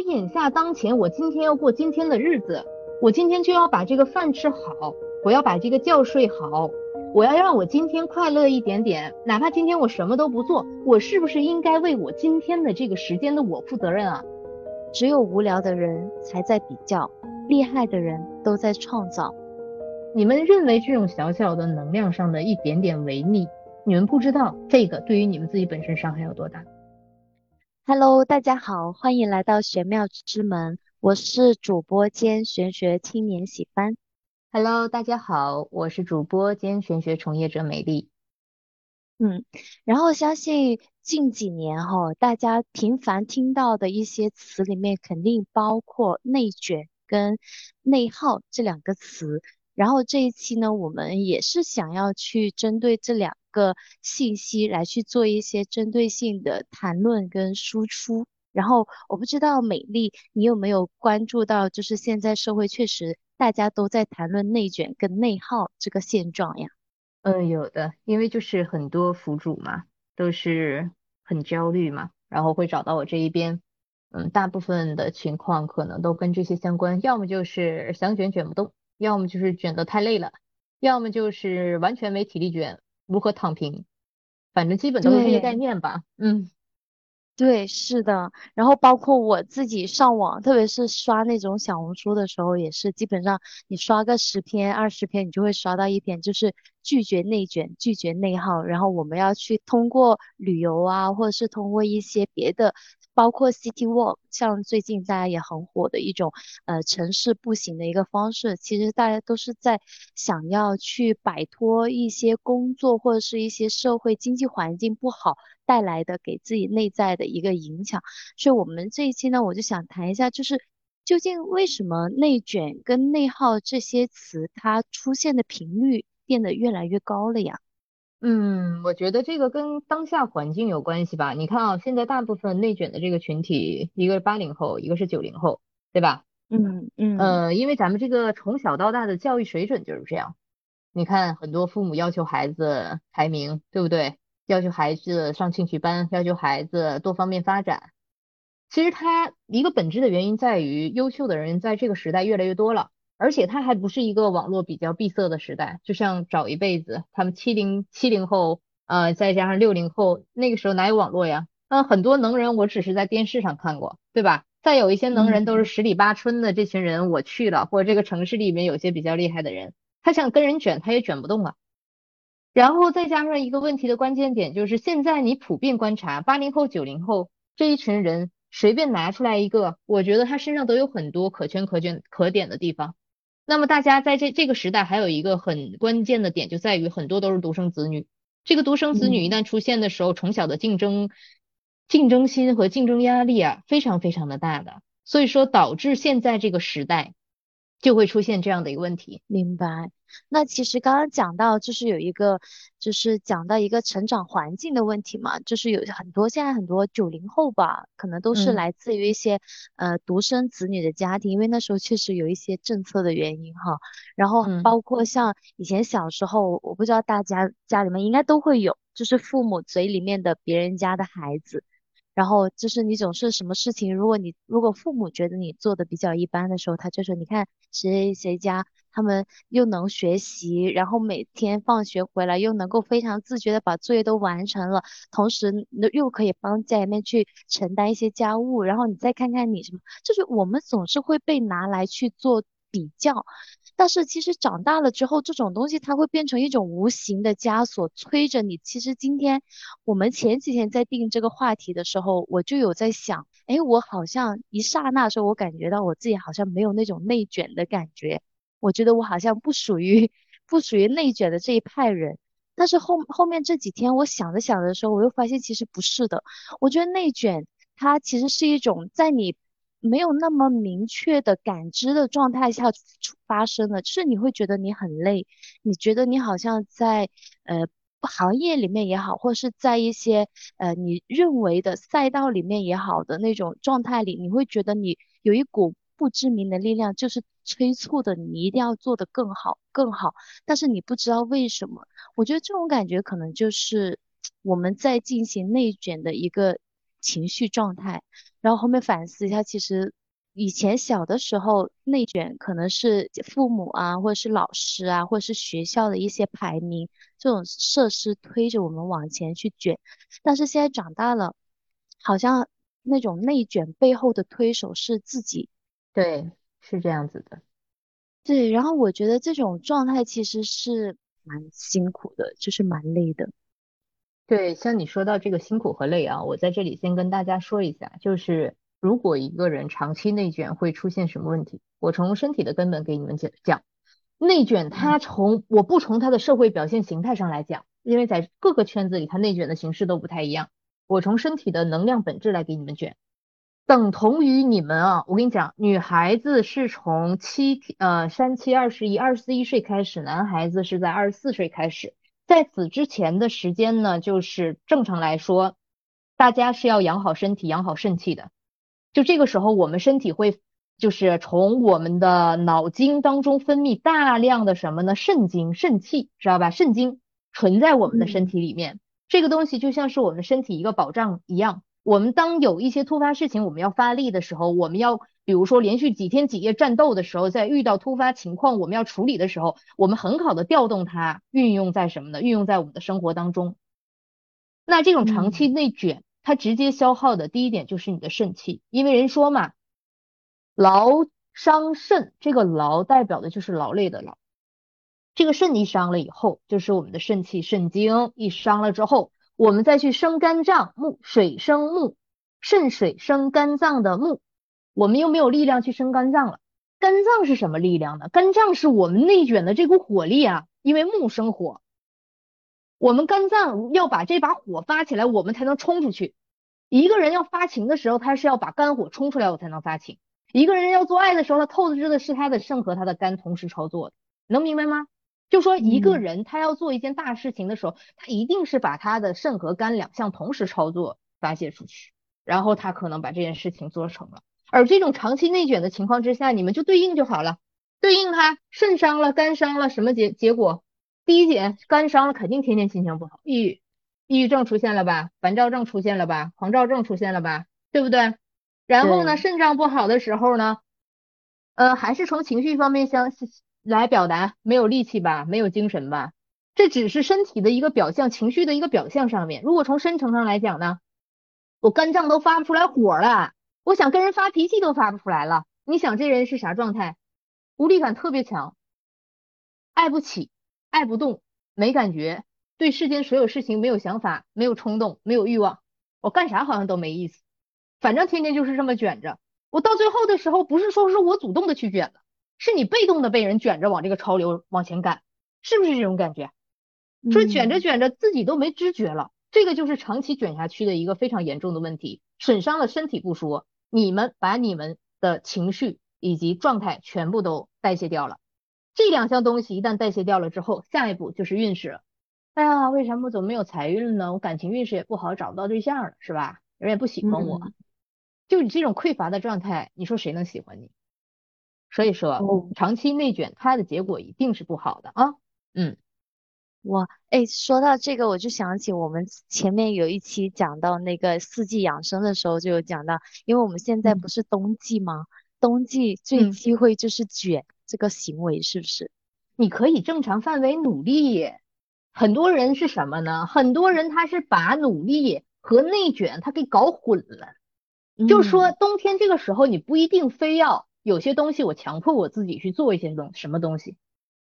眼下当前，我今天要过今天的日子，我今天就要把这个饭吃好，我要把这个觉睡好，我要让我今天快乐一点点，哪怕今天我什么都不做，我是不是应该为我今天的这个时间的我负责任啊？只有无聊的人才在比较，厉害的人都在创造。你们认为这种小小的能量上的一点点违逆，你们不知道这个对于你们自己本身伤害有多大。Hello，大家好，欢迎来到玄妙之门，我是主播兼玄学青年喜欢。Hello，大家好，我是主播兼玄学从业者美丽。嗯，然后相信近几年哈，大家频繁听到的一些词里面，肯定包括内卷跟内耗这两个词。然后这一期呢，我们也是想要去针对这两个信息来去做一些针对性的谈论跟输出。然后我不知道美丽，你有没有关注到，就是现在社会确实大家都在谈论内卷跟内耗这个现状呀？嗯，有的，因为就是很多辅主嘛，都是很焦虑嘛，然后会找到我这一边。嗯，大部分的情况可能都跟这些相关，要么就是想卷卷不动。要么就是卷得太累了，要么就是完全没体力卷，如何躺平？反正基本都是这些概念吧。嗯，对，是的。然后包括我自己上网，特别是刷那种小红书的时候，也是基本上你刷个十篇、二十篇，你就会刷到一篇，就是拒绝内卷、拒绝内耗。然后我们要去通过旅游啊，或者是通过一些别的。包括 City Walk，像最近大家也很火的一种呃城市步行的一个方式，其实大家都是在想要去摆脱一些工作或者是一些社会经济环境不好带来的给自己内在的一个影响。所以，我们这一期呢，我就想谈一下，就是究竟为什么内卷跟内耗这些词它出现的频率变得越来越高了呀？嗯，我觉得这个跟当下环境有关系吧。你看啊，现在大部分内卷的这个群体，一个是八零后，一个是九零后，对吧？嗯嗯。呃，因为咱们这个从小到大的教育水准就是这样。你看，很多父母要求孩子排名，对不对？要求孩子上兴趣班，要求孩子多方面发展。其实它一个本质的原因在于，优秀的人在这个时代越来越多了。而且它还不是一个网络比较闭塞的时代，就像找一辈子，他们七零七零后，呃，再加上六零后，那个时候哪有网络呀？那，很多能人我只是在电视上看过，对吧？再有一些能人都是十里八村的这群人，我去了，或者这个城市里面有些比较厉害的人，他想跟人卷，他也卷不动啊。然后再加上一个问题的关键点就是，现在你普遍观察八零后、九零后这一群人，随便拿出来一个，我觉得他身上都有很多可圈可卷可点的地方。那么大家在这这个时代还有一个很关键的点，就在于很多都是独生子女。这个独生子女一旦出现的时候，从小的竞争、竞争心和竞争压力啊，非常非常的大的。所以说导致现在这个时代就会出现这样的一个问题。明白。那其实刚刚讲到，就是有一个，就是讲到一个成长环境的问题嘛，就是有很多现在很多九零后吧，可能都是来自于一些呃独生子女的家庭，因为那时候确实有一些政策的原因哈。然后包括像以前小时候，我不知道大家家里面应该都会有，就是父母嘴里面的别人家的孩子。然后就是你总是什么事情，如果你如果父母觉得你做的比较一般的时候，他就说你看谁谁家他们又能学习，然后每天放学回来又能够非常自觉的把作业都完成了，同时又可以帮家里面去承担一些家务，然后你再看看你什么，就是我们总是会被拿来去做比较。但是其实长大了之后，这种东西它会变成一种无形的枷锁，催着你。其实今天我们前几天在定这个话题的时候，我就有在想，哎，我好像一刹那时候，我感觉到我自己好像没有那种内卷的感觉，我觉得我好像不属于不属于内卷的这一派人。但是后后面这几天我想着想着的时候，我又发现其实不是的。我觉得内卷它其实是一种在你。没有那么明确的感知的状态下发生的，就是你会觉得你很累，你觉得你好像在呃行业里面也好，或者是在一些呃你认为的赛道里面也好的那种状态里，你会觉得你有一股不知名的力量，就是催促的你一定要做得更好更好，但是你不知道为什么。我觉得这种感觉可能就是我们在进行内卷的一个。情绪状态。然后后面反思一下，其实以前小的时候内卷可能是父母啊，或者是老师啊，或者是学校的一些排名这种设施推着我们往前去卷。但是现在长大了，好像那种内卷背后的推手是自己。对，是这样子的。对，然后我觉得这种状态其实是蛮辛苦的，就是蛮累的。对，像你说到这个辛苦和累啊，我在这里先跟大家说一下，就是如果一个人长期内卷会出现什么问题，我从身体的根本给你们讲讲。内卷它从我不从它的社会表现形态上来讲，因为在各个圈子里它内卷的形式都不太一样，我从身体的能量本质来给你们卷，等同于你们啊，我跟你讲，女孩子是从七呃三七二十一二十一岁开始，男孩子是在二十四岁开始。在此之前的时间呢，就是正常来说，大家是要养好身体、养好肾气的。就这个时候，我们身体会就是从我们的脑经当中分泌大量的什么呢？肾精、肾气，知道吧？肾精存在我们的身体里面，这个东西就像是我们身体一个保障一样。我们当有一些突发事情，我们要发力的时候，我们要。比如说连续几天几夜战斗的时候，在遇到突发情况我们要处理的时候，我们很好的调动它，运用在什么呢？运用在我们的生活当中。那这种长期内卷，它直接消耗的第一点就是你的肾气，因为人说嘛，劳伤肾，这个劳代表的就是劳累的劳。这个肾一伤了以后，就是我们的肾气、肾精一伤了之后，我们再去生肝脏，木水生木，肾水生肝脏的木。我们又没有力量去生肝脏了，肝脏是什么力量呢？肝脏是我们内卷的这股火力啊，因为木生火，我们肝脏要把这把火发起来，我们才能冲出去。一个人要发情的时候，他是要把肝火冲出来，我才能发情。一个人要做爱的时候，他透支的是他的肾和他的肝同时操作的，能明白吗？就说一个人他要做一件大事情的时候，他一定是把他的肾和肝两项同时操作发泄出去，然后他可能把这件事情做成了。而这种长期内卷的情况之下，你们就对应就好了，对应他肾伤了、肝伤了，什么结结果？第一点，肝伤了，肯定天天心情不好，抑郁，抑郁症出现了吧？烦躁症出现了吧？狂躁症出现了吧？对不对？然后呢，肾脏不好的时候呢，呃，还是从情绪方面相来表达，没有力气吧？没有精神吧？这只是身体的一个表象，情绪的一个表象上面。如果从深层上来讲呢，我肝脏都发不出来火了。我想跟人发脾气都发不出来了，你想这人是啥状态？无力感特别强，爱不起，爱不动，没感觉，对世间所有事情没有想法，没有冲动，没有欲望，我干啥好像都没意思，反正天天就是这么卷着。我到最后的时候，不是说是我主动的去卷了，是你被动的被人卷着往这个潮流往前赶，是不是这种感觉？说卷着卷着自己都没知觉了，这个就是长期卷下去的一个非常严重的问题，损伤了身体不说。你们把你们的情绪以及状态全部都代谢掉了，这两项东西一旦代谢掉了之后，下一步就是运势了。哎呀，为什么总没有财运呢？我感情运势也不好，找不到对象了，是吧？人也不喜欢我，就你这种匮乏的状态，你说谁能喜欢你？所以说，长期内卷，它的结果一定是不好的啊。嗯。哇，哎，说到这个，我就想起我们前面有一期讲到那个四季养生的时候，就有讲到，因为我们现在不是冬季吗？冬季最忌讳就是卷这个行为，是不是？你可以正常范围努力。很多人是什么呢？很多人他是把努力和内卷他给搞混了。就说冬天这个时候，你不一定非要有些东西，我强迫我自己去做一些东什么东西。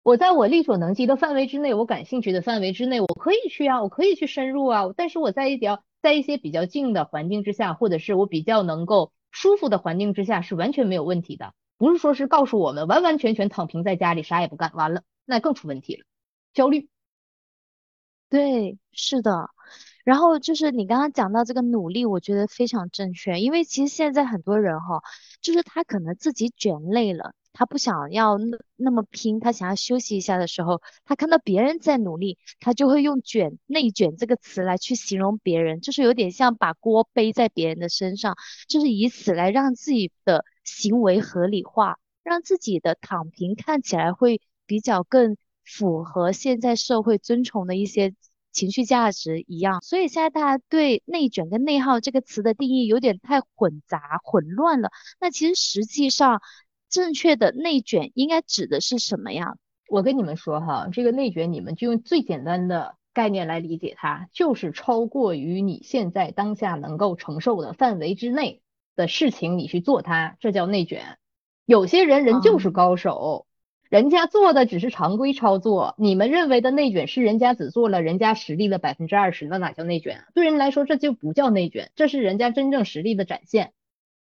我在我力所能及的范围之内，我感兴趣的范围之内，我可以去啊，我可以去深入啊。但是我在一条在一些比较静的环境之下，或者是我比较能够舒服的环境之下，是完全没有问题的。不是说是告诉我们完完全全躺平在家里啥也不干，完了那更出问题了，焦虑。对，是的。然后就是你刚刚讲到这个努力，我觉得非常正确，因为其实现在很多人哈，就是他可能自己卷累了。他不想要那那么拼，他想要休息一下的时候，他看到别人在努力，他就会用“卷”“内卷”这个词来去形容别人，就是有点像把锅背在别人的身上，就是以此来让自己的行为合理化，让自己的躺平看起来会比较更符合现在社会尊崇的一些情绪价值一样。所以现在大家对内卷跟内耗这个词的定义有点太混杂、混乱了。那其实实际上正确的内卷应该指的是什么呀？我跟你们说哈，这个内卷你们就用最简单的概念来理解它，就是超过于你现在当下能够承受的范围之内的事情，你去做它，这叫内卷。有些人人就是高手。人家做的只是常规操作，你们认为的内卷是人家只做了人家实力的百分之二十，那哪叫内卷？对人来说这就不叫内卷，这是人家真正实力的展现。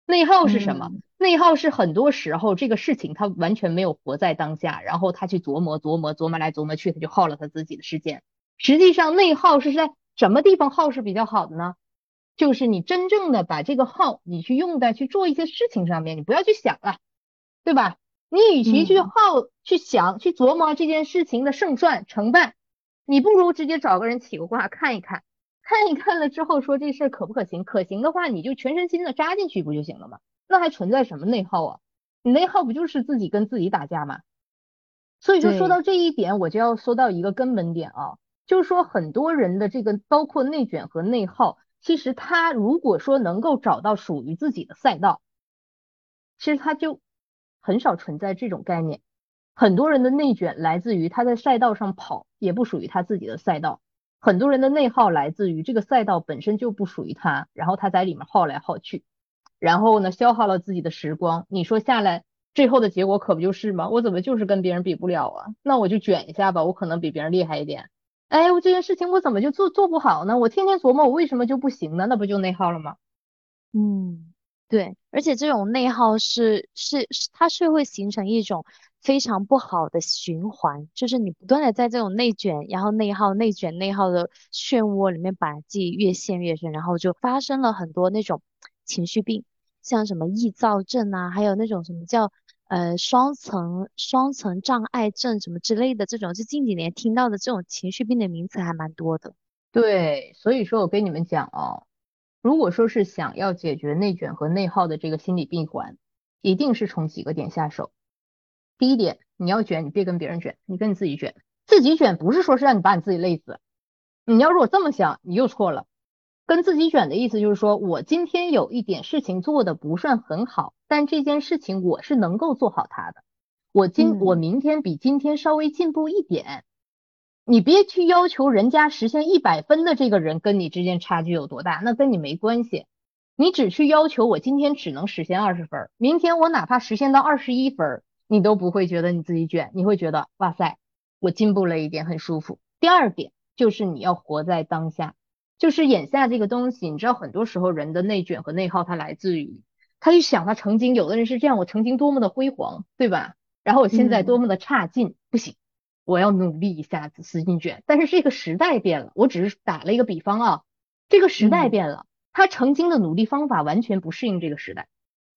内耗是什么？内耗是很多时候这个事情他完全没有活在当下，然后他去琢磨琢磨琢磨来琢磨去，他就耗了他自己的时间。实际上内耗是在什么地方耗是比较好的呢？就是你真正的把这个耗你去用在去做一些事情上面，你不要去想了，对吧？你与其去耗、去想、去琢磨这件事情的胜算、成败，你不如直接找个人起个卦看一看，看一看了之后说这事儿可不可行？可行的话，你就全身心的扎进去不就行了吗？那还存在什么内耗啊？你内耗不就是自己跟自己打架吗？所以说说到这一点，我就要说到一个根本点啊，就是说很多人的这个包括内卷和内耗，其实他如果说能够找到属于自己的赛道，其实他就。很少存在这种概念，很多人的内卷来自于他在赛道上跑也不属于他自己的赛道，很多人的内耗来自于这个赛道本身就不属于他，然后他在里面耗来耗去，然后呢消耗了自己的时光。你说下来最后的结果可不就是吗？我怎么就是跟别人比不了啊？那我就卷一下吧，我可能比别人厉害一点。哎，我这件事情我怎么就做做不好呢？我天天琢磨我为什么就不行呢？那不就内耗了吗？嗯。对，而且这种内耗是是是，它是会形成一种非常不好的循环，就是你不断的在这种内卷，然后内耗、内卷、内耗的漩涡里面把自己越陷越深，然后就发生了很多那种情绪病，像什么易躁症啊，还有那种什么叫呃双层双层障碍症什么之类的这种，就近几年听到的这种情绪病的名词还蛮多的。对，所以说我跟你们讲哦。如果说是想要解决内卷和内耗的这个心理闭环，一定是从几个点下手。第一点，你要卷，你别跟别人卷，你跟你自己卷。自己卷不是说是让你把你自己累死，你要如果这么想，你又错了。跟自己卷的意思就是说，我今天有一点事情做的不算很好，但这件事情我是能够做好它的。我今我明天比今天稍微进步一点。你别去要求人家实现一百分的这个人跟你之间差距有多大，那跟你没关系。你只去要求我今天只能实现二十分，明天我哪怕实现到二十一分，你都不会觉得你自己卷，你会觉得哇塞，我进步了一点，很舒服。第二点就是你要活在当下，就是眼下这个东西，你知道很多时候人的内卷和内耗它来自于，他就想他曾经有的人是这样，我曾经多么的辉煌，对吧？然后我现在多么的差劲，不行。我要努力一下子使劲卷，但是这个时代变了，我只是打了一个比方啊，这个时代变了，他曾经的努力方法完全不适应这个时代，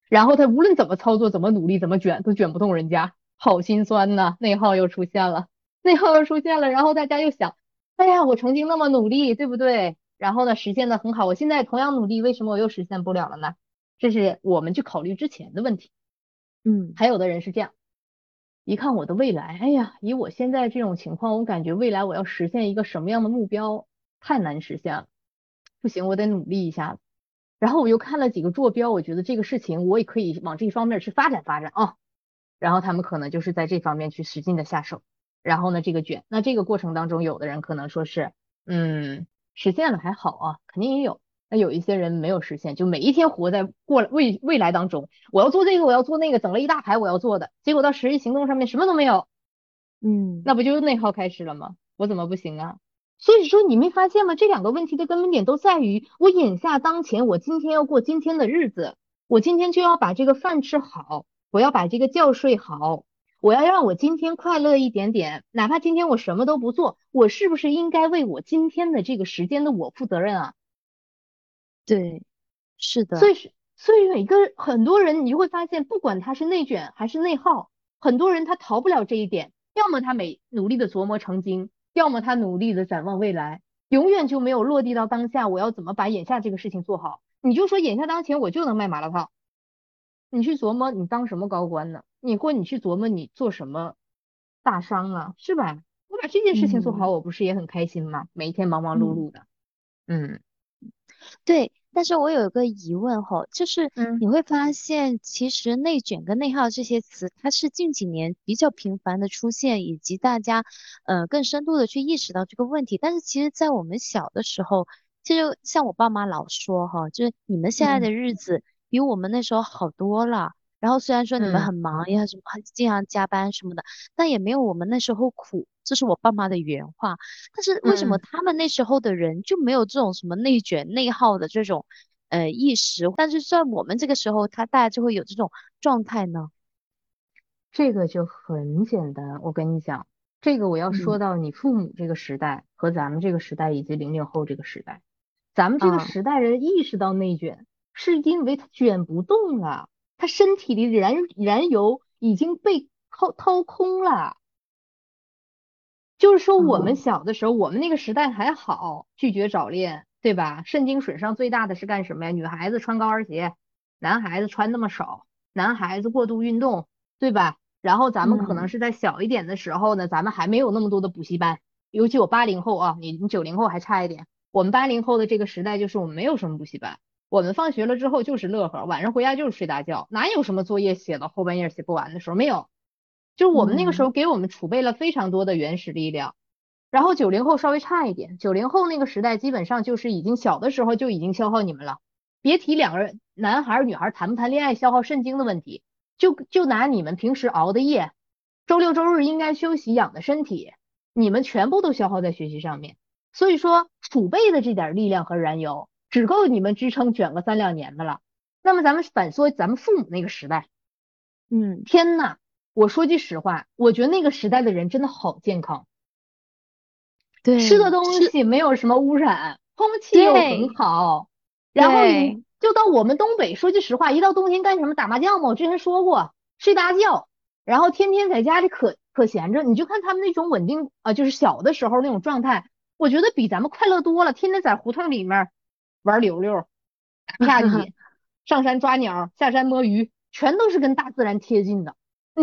然后他无论怎么操作、怎么努力、怎么卷，都卷不动人家，好心酸呐，内耗又出现了，内耗又出现了，然后大家又想，哎呀，我曾经那么努力，对不对？然后呢，实现的很好，我现在同样努力，为什么我又实现不了了呢？这是我们去考虑之前的问题，嗯，还有的人是这样。一看我的未来，哎呀，以我现在这种情况，我感觉未来我要实现一个什么样的目标，太难实现了，不行，我得努力一下。然后我又看了几个坐标，我觉得这个事情我也可以往这方面去发展发展啊。然后他们可能就是在这方面去使劲的下手。然后呢，这个卷，那这个过程当中，有的人可能说是，嗯，实现了还好啊，肯定也有。那有一些人没有实现，就每一天活在过未未来当中，我要做这个，我要做那个，整了一大排我要做的，结果到实际行动上面什么都没有，嗯，那不就内耗开始了吗？我怎么不行啊？所以说你没发现吗？这两个问题的根本点都在于我眼下当前，我今天要过今天的日子，我今天就要把这个饭吃好，我要把这个觉睡好，我要让我今天快乐一点点，哪怕今天我什么都不做，我是不是应该为我今天的这个时间的我负责任啊？对，是的。所以是，所以每个很多人，你就会发现，不管他是内卷还是内耗，很多人他逃不了这一点。要么他每努力的琢磨成精，要么他努力的展望未来，永远就没有落地到当下。我要怎么把眼下这个事情做好？你就说眼下当前我就能卖麻辣烫，你去琢磨你当什么高官呢？你或你去琢磨你做什么大商啊，是吧？我把这件事情做好，我不是也很开心吗？每一天忙忙碌碌的，嗯，对。但是我有一个疑问哈，就是你会发现，其实内卷跟内耗这些词，它是近几年比较频繁的出现，以及大家呃更深度的去意识到这个问题。但是其实，在我们小的时候，其实像我爸妈老说哈，就是你们现在的日子比我们那时候好多了。然后虽然说你们很忙，也很什么，经常加班什么的，但也没有我们那时候苦。这是我爸妈的原话。但是为什么他们那时候的人就没有这种什么内卷、内耗的这种呃意识？但是在我们这个时候，他大家就会有这种状态呢？这个就很简单，我跟你讲，这个我要说到你父母这个时代和咱们这个时代以及零零后这个时代，咱们这个时代人意识到内卷，是因为他卷不动了。他身体里燃燃油已经被掏掏空了，就是说我们小的时候，我们那个时代还好，拒绝早恋，对吧？肾精损伤最大的是干什么呀？女孩子穿高跟鞋，男孩子穿那么少，男孩子过度运动，对吧？然后咱们可能是在小一点的时候呢，咱们还没有那么多的补习班，尤其我八零后啊，你你九零后还差一点，我们八零后的这个时代就是我们没有什么补习班。我们放学了之后就是乐呵，晚上回家就是睡大觉，哪有什么作业写到后半夜写不完的时候？没有，就是我们那个时候给我们储备了非常多的原始力量。然后九零后稍微差一点，九零后那个时代基本上就是已经小的时候就已经消耗你们了。别提两个人男孩女孩谈不谈恋爱消耗肾精的问题，就就拿你们平时熬的夜，周六周日应该休息养的身体，你们全部都消耗在学习上面。所以说储备的这点力量和燃油。只够你们支撑卷个三两年的了。那么咱们反说咱们父母那个时代，嗯，天呐，我说句实话，我觉得那个时代的人真的好健康，对，吃的东西没有什么污染，空气又很好。然后就到我们东北，说句实话，一到冬天干什么？打麻将嘛。我之前说过，睡大觉，然后天天在家里可可闲着。你就看他们那种稳定啊，就是小的时候那种状态，我觉得比咱们快乐多了。天天在胡同里面。玩溜溜，打 下棋，上山抓鸟，下山摸鱼，全都是跟大自然贴近的。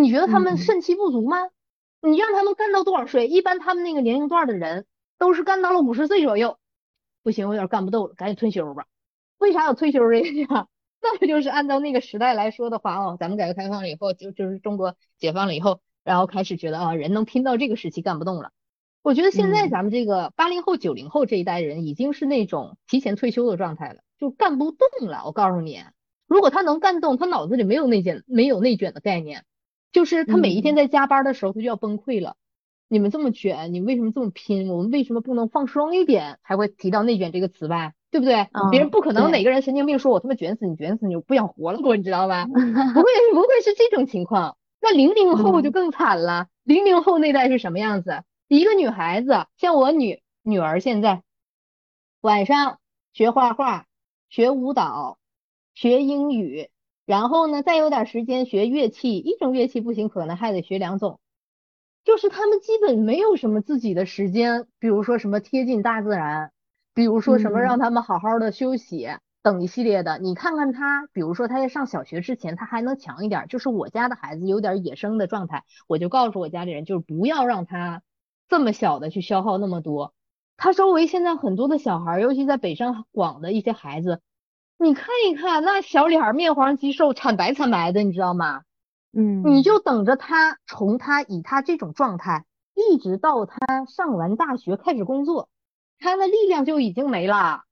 你觉得他们肾气不足吗？你让他们干到多少岁？一般他们那个年龄段的人都是干到了五十岁左右。不行，我有点干不动了，赶紧退休吧。为啥有退休这个？那不就是按照那个时代来说的话哦，咱们改革开放了以后，就就是中国解放了以后，然后开始觉得啊，人能拼到这个时期干不动了。我觉得现在咱们这个八零后、九零后这一代人已经是那种提前退休的状态了，就干不动了。我告诉你，如果他能干动，他脑子里没有内卷、没有内卷的概念，就是他每一天在加班的时候，他就要崩溃了。你们这么卷，你们为什么这么拼？我们为什么不能放松一点？才会提到内卷这个词吧，对不对？别人不可能哪个人神经病说我他妈卷死你，卷死你，我不想活了，我你知道吧？不会，不会是这种情况。那零零后就更惨了，零零后那代是什么样子？一个女孩子，像我女女儿现在，晚上学画画、学舞蹈、学英语，然后呢，再有点时间学乐器，一种乐器不行，可能还得学两种。就是他们基本没有什么自己的时间，比如说什么贴近大自然，比如说什么让他们好好的休息等一系列的。你看看他，比如说他在上小学之前，他还能强一点，就是我家的孩子有点野生的状态，我就告诉我家里人，就是不要让他。这么小的去消耗那么多，他周围现在很多的小孩，尤其在北上广的一些孩子，你看一看那小脸儿面黄肌瘦，惨白惨白的，你知道吗？嗯，你就等着他从他以他这种状态，一直到他上完大学开始工作，他的力量就已经没了。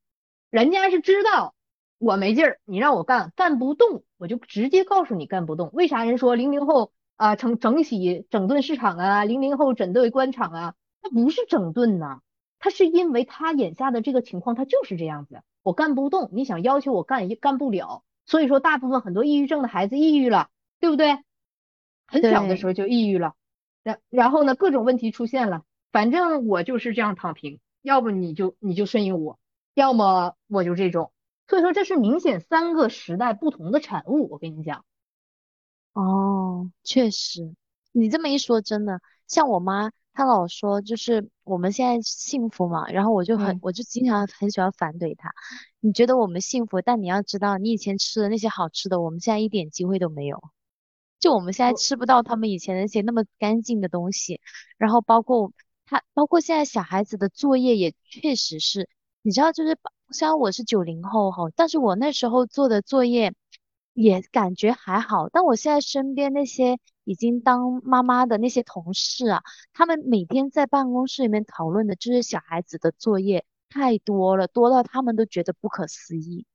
人家是知道我没劲儿，你让我干干不动，我就直接告诉你干不动。为啥人说零零后？啊，整整洗整顿市场啊，零零后整顿官场啊，他不是整顿呐，他是因为他眼下的这个情况，他就是这样子，我干不动，你想要求我干也干不了，所以说大部分很多抑郁症的孩子抑郁了，对不对？很小的时候就抑郁了，然然后呢，各种问题出现了，反正我就是这样躺平，要不你就你就顺应我，要么我就这种，所以说这是明显三个时代不同的产物，我跟你讲。哦，确实，你这么一说，真的，像我妈，她老说就是我们现在幸福嘛，然后我就很，我就经常很喜欢反怼他。你觉得我们幸福，但你要知道，你以前吃的那些好吃的，我们现在一点机会都没有。就我们现在吃不到他们以前那些那么干净的东西，然后包括他包括现在小孩子的作业也确实是，你知道，就是虽然我是九零后哈，但是我那时候做的作业也感觉还好。但我现在身边那些已经当妈妈的那些同事啊，他们每天在办公室里面讨论的就是小孩子的作业太多了，多到他们都觉得不可思议。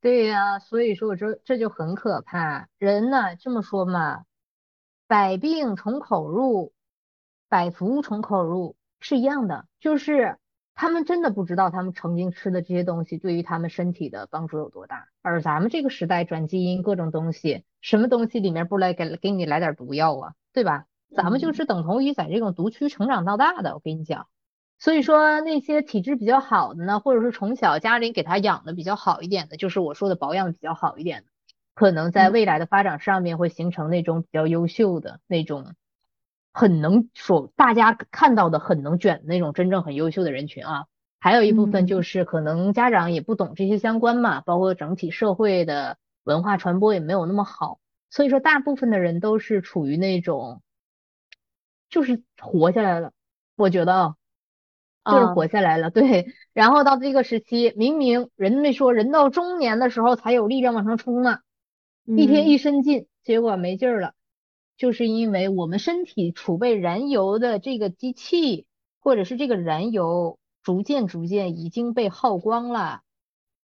对呀，所以说我这这就很可怕。人呢，这么说嘛，百病从口入，百福从口入是一样的，就是他们真的不知道他们曾经吃的这些东西对于他们身体的帮助有多大。而咱们这个时代转基因各种东西，什么东西里面不来给给你来点毒药啊，对吧？咱们就是等同于在这种毒区成长到大的，我跟你讲。所以说那些体质比较好的呢，或者是从小家里给他养的比较好一点的，就是我说的保养比较好一点的，可能在未来的发展上面会形成那种比较优秀的那种，很能说大家看到的很能卷的那种真正很优秀的人群啊。还有一部分就是可能家长也不懂这些相关嘛，包括整体社会的文化传播也没有那么好，所以说大部分的人都是处于那种，就是活下来了，我觉得啊。就是活下来了，对。然后到这个时期，明明人没说人到中年的时候才有力量往上冲呢，一天一身劲，结果没劲儿了，就是因为我们身体储备燃油的这个机器，或者是这个燃油，逐渐逐渐已经被耗光了。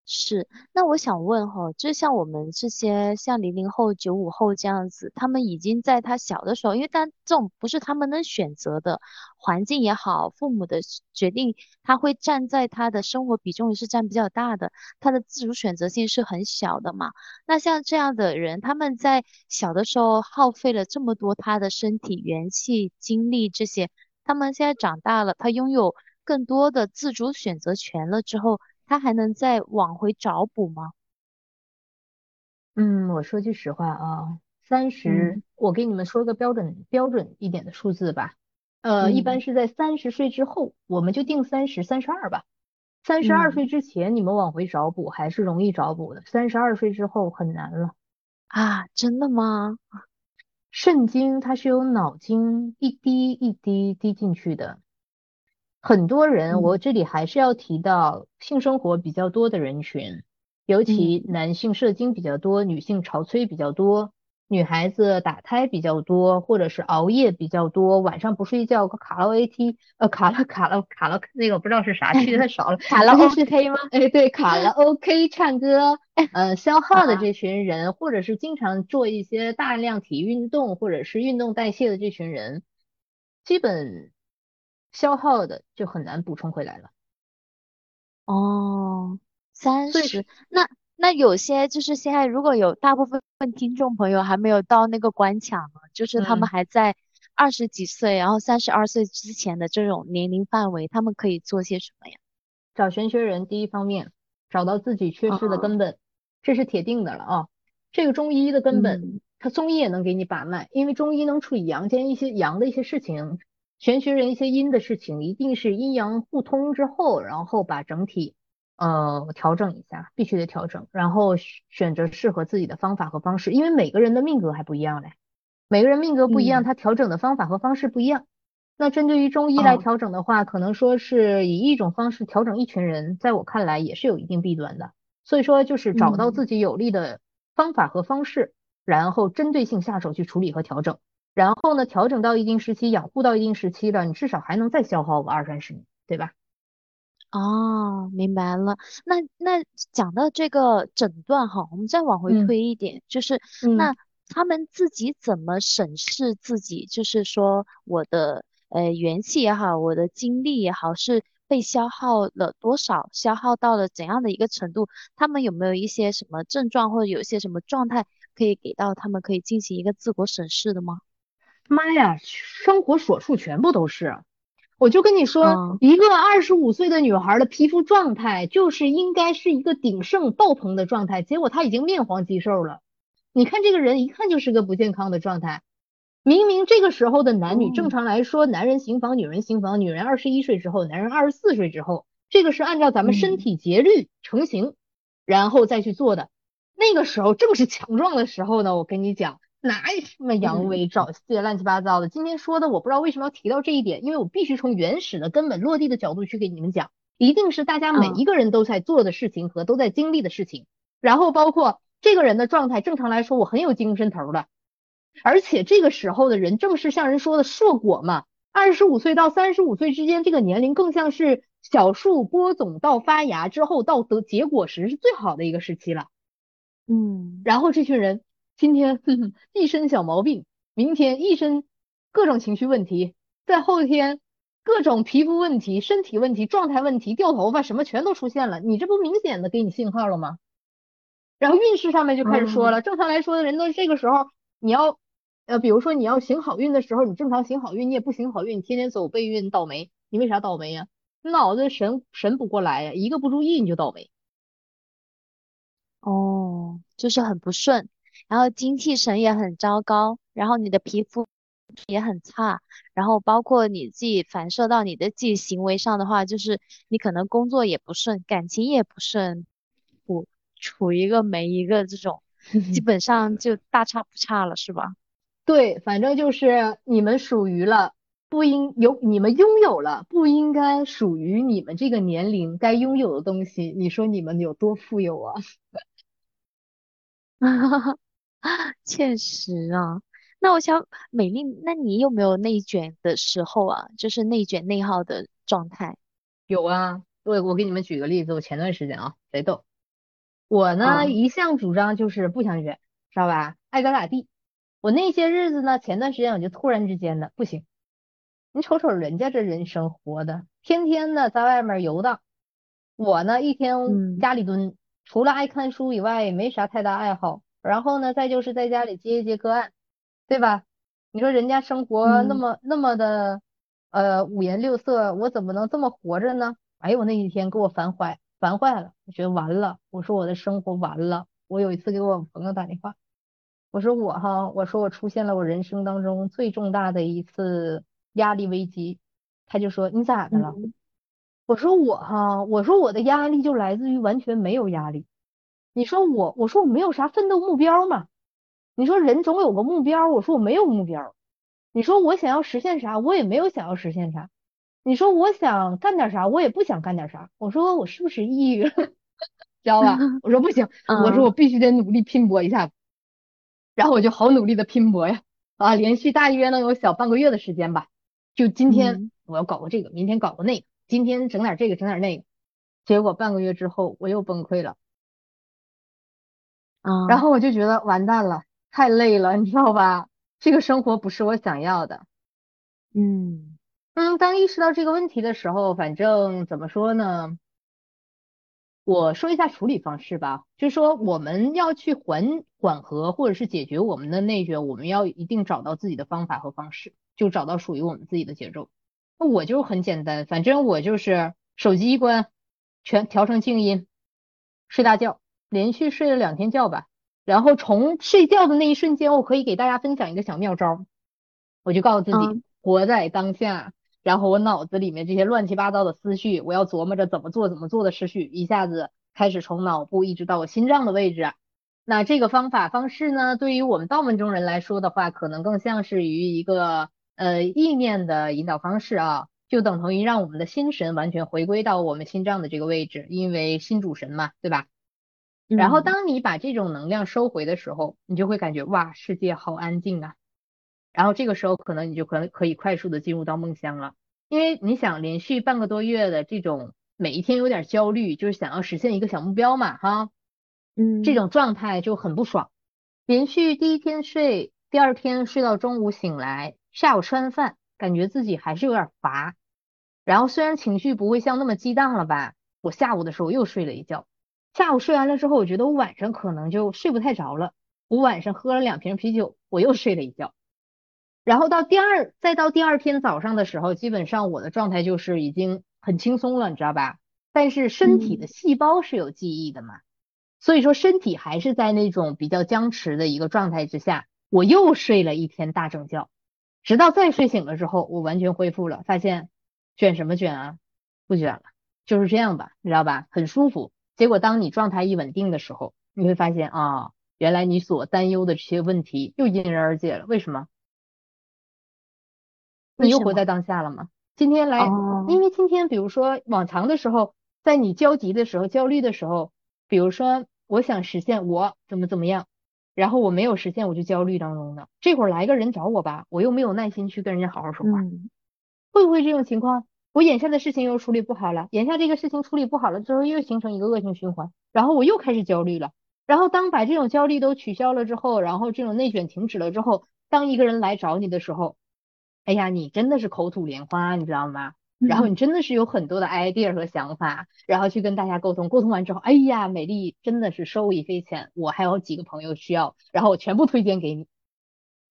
是，那我想问哈，就像我们这些像零零后、九五后这样子，他们已经在他小的时候，因为但这种不是他们能选择的环境也好，父母的决定，他会站在他的生活比重也是占比较大的，他的自主选择性是很小的嘛。那像这样的人，他们在小的时候耗费了这么多他的身体、元气、精力这些，他们现在长大了，他拥有更多的自主选择权了之后。他还能再往回找补吗？嗯，我说句实话啊，三十，我给你们说个标准标准一点的数字吧。呃，一般是在三十岁之后，我们就定三十、三十二吧。三十二岁之前，你们往回找补还是容易找补的。三十二岁之后很难了。啊，真的吗？肾精它是由脑经一滴一滴滴进去的。很多人，我这里还是要提到性生活比较多的人群，尤其男性射精比较多，女性潮催比较多，女孩子打胎比较多，或者是熬夜比较多，晚上不睡觉，卡拉 OK 呃卡拉卡拉卡拉那个不知道是啥，去的太少了，卡拉 OK 吗？哎，对，卡拉 OK 唱歌，呃，消耗的这群人，或者是经常做一些大量体育运动或者是运动代谢的这群人，基本。消耗的就很难补充回来了。哦，三十，那那有些就是现在如果有大部分听众朋友还没有到那个关卡呢，就是他们还在二十几岁，然后三十二岁之前的这种年龄范围，他们可以做些什么呀？找玄学人，第一方面找到自己缺失的根本，这是铁定的了啊。这个中医的根本，他中医也能给你把脉，因为中医能处理阳间一些阳的一些事情。玄学人一些阴的事情，一定是阴阳互通之后，然后把整体呃调整一下，必须得调整，然后选择适合自己的方法和方式，因为每个人的命格还不一样嘞，每个人命格不一样，他调整的方法和方式不一样。那针对于中医来调整的话，可能说是以一种方式调整一群人，在我看来也是有一定弊端的。所以说，就是找到自己有利的方法和方式，然后针对性下手去处理和调整。然后呢，调整到一定时期，养护到一定时期了，你至少还能再消耗个二三十年，对吧？哦，明白了。那那讲到这个诊断哈，我们再往回推一点，就是那他们自己怎么审视自己？就是说我的呃元气也好，我的精力也好，是被消耗了多少？消耗到了怎样的一个程度？他们有没有一些什么症状，或者有一些什么状态可以给到他们，可以进行一个自我审视的吗？妈呀，生活所处全部都是，我就跟你说，一个二十五岁的女孩的皮肤状态就是应该是一个鼎盛爆棚的状态，结果她已经面黄肌瘦了。你看这个人一看就是个不健康的状态。明明这个时候的男女，正常来说，男人行房，女人行房，女人二十一岁之后，男人二十四岁之后，这个是按照咱们身体节律成型，然后再去做的。那个时候正是强壮的时候呢，我跟你讲。哪有什么阳痿早泄乱七八糟的？今天说的我不知道为什么要提到这一点，因为我必须从原始的根本落地的角度去给你们讲，一定是大家每一个人都在做的事情和都在经历的事情，然后包括这个人的状态，正常来说我很有精神头的，而且这个时候的人正是像人说的硕果嘛，二十五岁到三十五岁之间这个年龄更像是小树播种到发芽之后到得结果时是最好的一个时期了，嗯，然后这群人。今天一身小毛病，明天一身各种情绪问题，在后天各种皮肤问题、身体问题、状态问题、掉头发什么全都出现了，你这不明显的给你信号了吗？然后运势上面就开始说了，正常来说的人都这个时候，你要呃，比如说你要行好运的时候，你正常行好运，你也不行好运，你天天走背运倒霉，你为啥倒霉呀？你脑子神神不过来呀，一个不注意你就倒霉。哦，就是很不顺。然后精气神也很糟糕，然后你的皮肤也很差，然后包括你自己反射到你的自己行为上的话，就是你可能工作也不顺，感情也不顺，处处一个没一个这种，基 本上就大差不差了，是吧？对，反正就是你们属于了不应有，你们拥有了不应该属于你们这个年龄该拥有的东西，你说你们有多富有啊？哈哈。确实啊，那我想美丽，那你有没有内卷的时候啊？就是内卷内耗的状态？有啊，我我给你们举个例子，我前段时间啊，贼逗。我呢一向主张就是不想卷，知道吧？爱咋咋地。我那些日子呢，前段时间我就突然之间的不行。你瞅瞅人家这人生活的，天天的在外面游荡，我呢一天家里蹲，除了爱看书以外，也没啥太大爱好。然后呢，再就是在家里接一接个案，对吧？你说人家生活那么那么的呃五颜六色，我怎么能这么活着呢？哎呦，我那几天给我烦坏，烦坏了，我觉得完了，我说我的生活完了。我有一次给我朋友打电话，我说我哈，我说我出现了我人生当中最重大的一次压力危机，他就说你咋的了？我说我哈，我说我的压力就来自于完全没有压力。你说我，我说我没有啥奋斗目标嘛？你说人总有个目标，我说我没有目标。你说我想要实现啥，我也没有想要实现啥。你说我想干点啥，我也不想干点啥。我说我是不是抑郁了？知道吧？我说不行，我说我必须得努力拼搏一下。然后我就好努力的拼搏呀，啊，连续大约能有小半个月的时间吧。就今天我要搞个这个，明天搞个那个，今天整点这个，整点那个。结果半个月之后我又崩溃了。然后我就觉得完蛋了，太累了，你知道吧？这个生活不是我想要的。嗯嗯，当意识到这个问题的时候，反正怎么说呢？我说一下处理方式吧，就是说我们要去缓缓和或者是解决我们的内卷，我们要一定找到自己的方法和方式，就找到属于我们自己的节奏。那我就很简单，反正我就是手机一关，全调成静音，睡大觉。连续睡了两天觉吧，然后从睡觉的那一瞬间，我可以给大家分享一个小妙招，我就告诉自己活在当下，然后我脑子里面这些乱七八糟的思绪，我要琢磨着怎么做怎么做的思绪，一下子开始从脑部一直到我心脏的位置。那这个方法方式呢，对于我们道门中人来说的话，可能更像是于一个呃意念的引导方式啊，就等同于让我们的心神完全回归到我们心脏的这个位置，因为心主神嘛，对吧？然后当你把这种能量收回的时候，你就会感觉哇，世界好安静啊。然后这个时候可能你就可能可以快速的进入到梦乡了，因为你想连续半个多月的这种每一天有点焦虑，就是想要实现一个小目标嘛，哈，嗯，这种状态就很不爽。连续第一天睡，第二天睡到中午醒来，下午吃完饭，感觉自己还是有点乏。然后虽然情绪不会像那么激荡了吧，我下午的时候又睡了一觉。下午睡完了之后，我觉得我晚上可能就睡不太着了。我晚上喝了两瓶啤酒，我又睡了一觉。然后到第二，再到第二天早上的时候，基本上我的状态就是已经很轻松了，你知道吧？但是身体的细胞是有记忆的嘛，所以说身体还是在那种比较僵持的一个状态之下。我又睡了一天大整觉，直到再睡醒了之后，我完全恢复了，发现卷什么卷啊？不卷了，就是这样吧，你知道吧？很舒服。结果，当你状态一稳定的时候，你会发现啊，原来你所担忧的这些问题又迎刃而解了。为什么？你又活在当下了吗？今天来，因为今天比如说往常的时候，在你焦急的时候、焦虑的时候，比如说我想实现我怎么怎么样，然后我没有实现，我就焦虑当中的。这会儿来个人找我吧，我又没有耐心去跟人家好好说话，会不会这种情况？我眼下的事情又处理不好了，眼下这个事情处理不好了之后，又形成一个恶性循环，然后我又开始焦虑了。然后当把这种焦虑都取消了之后，然后这种内卷停止了之后，当一个人来找你的时候，哎呀，你真的是口吐莲花，你知道吗？然后你真的是有很多的 idea 和想法，然后去跟大家沟通，沟通完之后，哎呀，美丽真的是受益匪浅，我还有几个朋友需要，然后我全部推荐给你，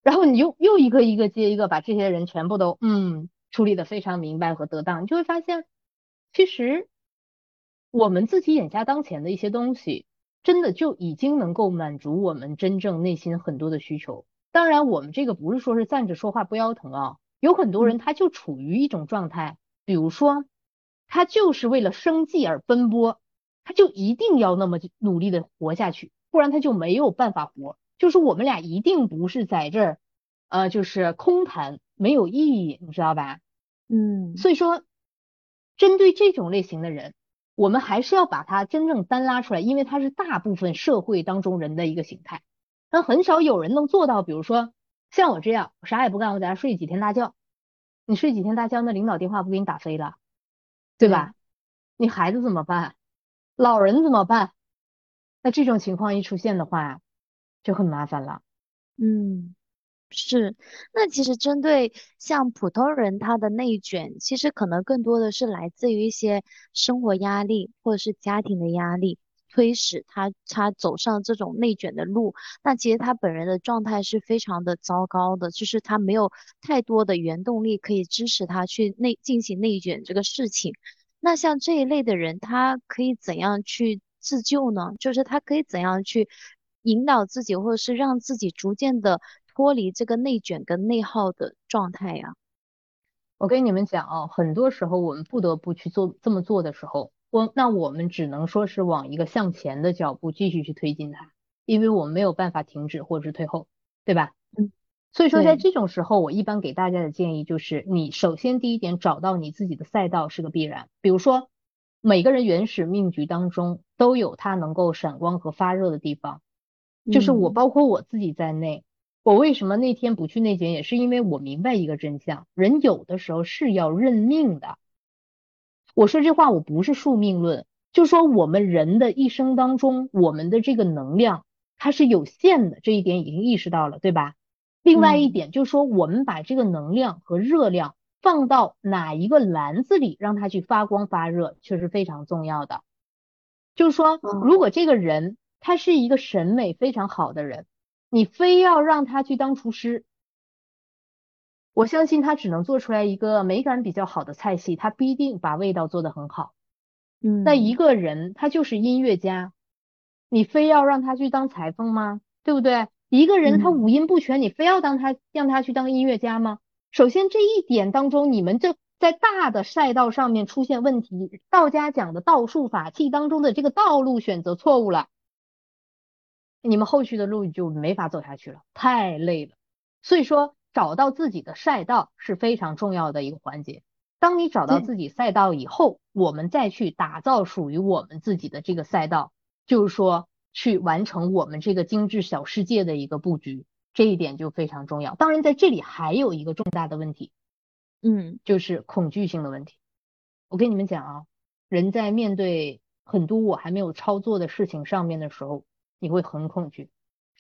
然后你又又一个一个接一个把这些人全部都嗯。处理的非常明白和得当，你就会发现，其实我们自己眼下当前的一些东西，真的就已经能够满足我们真正内心很多的需求。当然，我们这个不是说是站着说话不腰疼啊，有很多人他就处于一种状态，比如说他就是为了生计而奔波，他就一定要那么努力的活下去，不然他就没有办法活。就是我们俩一定不是在这儿，呃，就是空谈。没有意义，你知道吧？嗯，所以说，针对这种类型的人，我们还是要把他真正单拉出来，因为他是大部分社会当中人的一个形态。但很少有人能做到，比如说像我这样，我啥也不干，我在家睡几天大觉。你睡几天大觉，那领导电话不给你打飞了，对吧？你孩子怎么办？老人怎么办？那这种情况一出现的话，就很麻烦了。嗯。是，那其实针对像普通人他的内卷，其实可能更多的是来自于一些生活压力或者是家庭的压力，推使他他走上这种内卷的路。那其实他本人的状态是非常的糟糕的，就是他没有太多的原动力可以支持他去内进行内卷这个事情。那像这一类的人，他可以怎样去自救呢？就是他可以怎样去引导自己，或者是让自己逐渐的。脱离这个内卷跟内耗的状态呀，我跟你们讲啊，很多时候我们不得不去做这么做的时候，我那我们只能说是往一个向前的脚步继续去推进它，因为我们没有办法停止或者是退后，对吧？嗯。所以说在这种时候，我一般给大家的建议就是，你首先第一点找到你自己的赛道是个必然，比如说每个人原始命局当中都有他能够闪光和发热的地方，就是我包括我自己在内。我为什么那天不去内检，也是因为我明白一个真相：人有的时候是要认命的。我说这话我不是宿命论，就说我们人的一生当中，我们的这个能量它是有限的，这一点已经意识到了，对吧？另外一点就是说，我们把这个能量和热量放到哪一个篮子里，让它去发光发热，确实非常重要的。就是说，如果这个人他是一个审美非常好的人。你非要让他去当厨师，我相信他只能做出来一个美感比较好的菜系，他不一定把味道做得很好。嗯，那一个人他就是音乐家，你非要让他去当裁缝吗？对不对？一个人他五音不全，你非要当他让他去当音乐家吗？首先这一点当中，你们这在大的赛道上面出现问题，道家讲的道术法器当中的这个道路选择错误了。你们后续的路就没法走下去了，太累了。所以说，找到自己的赛道是非常重要的一个环节。当你找到自己赛道以后，我们再去打造属于我们自己的这个赛道，就是说去完成我们这个精致小世界的一个布局，这一点就非常重要。当然，在这里还有一个重大的问题，嗯，就是恐惧性的问题。我跟你们讲啊，人在面对很多我还没有操作的事情上面的时候。你会很恐惧，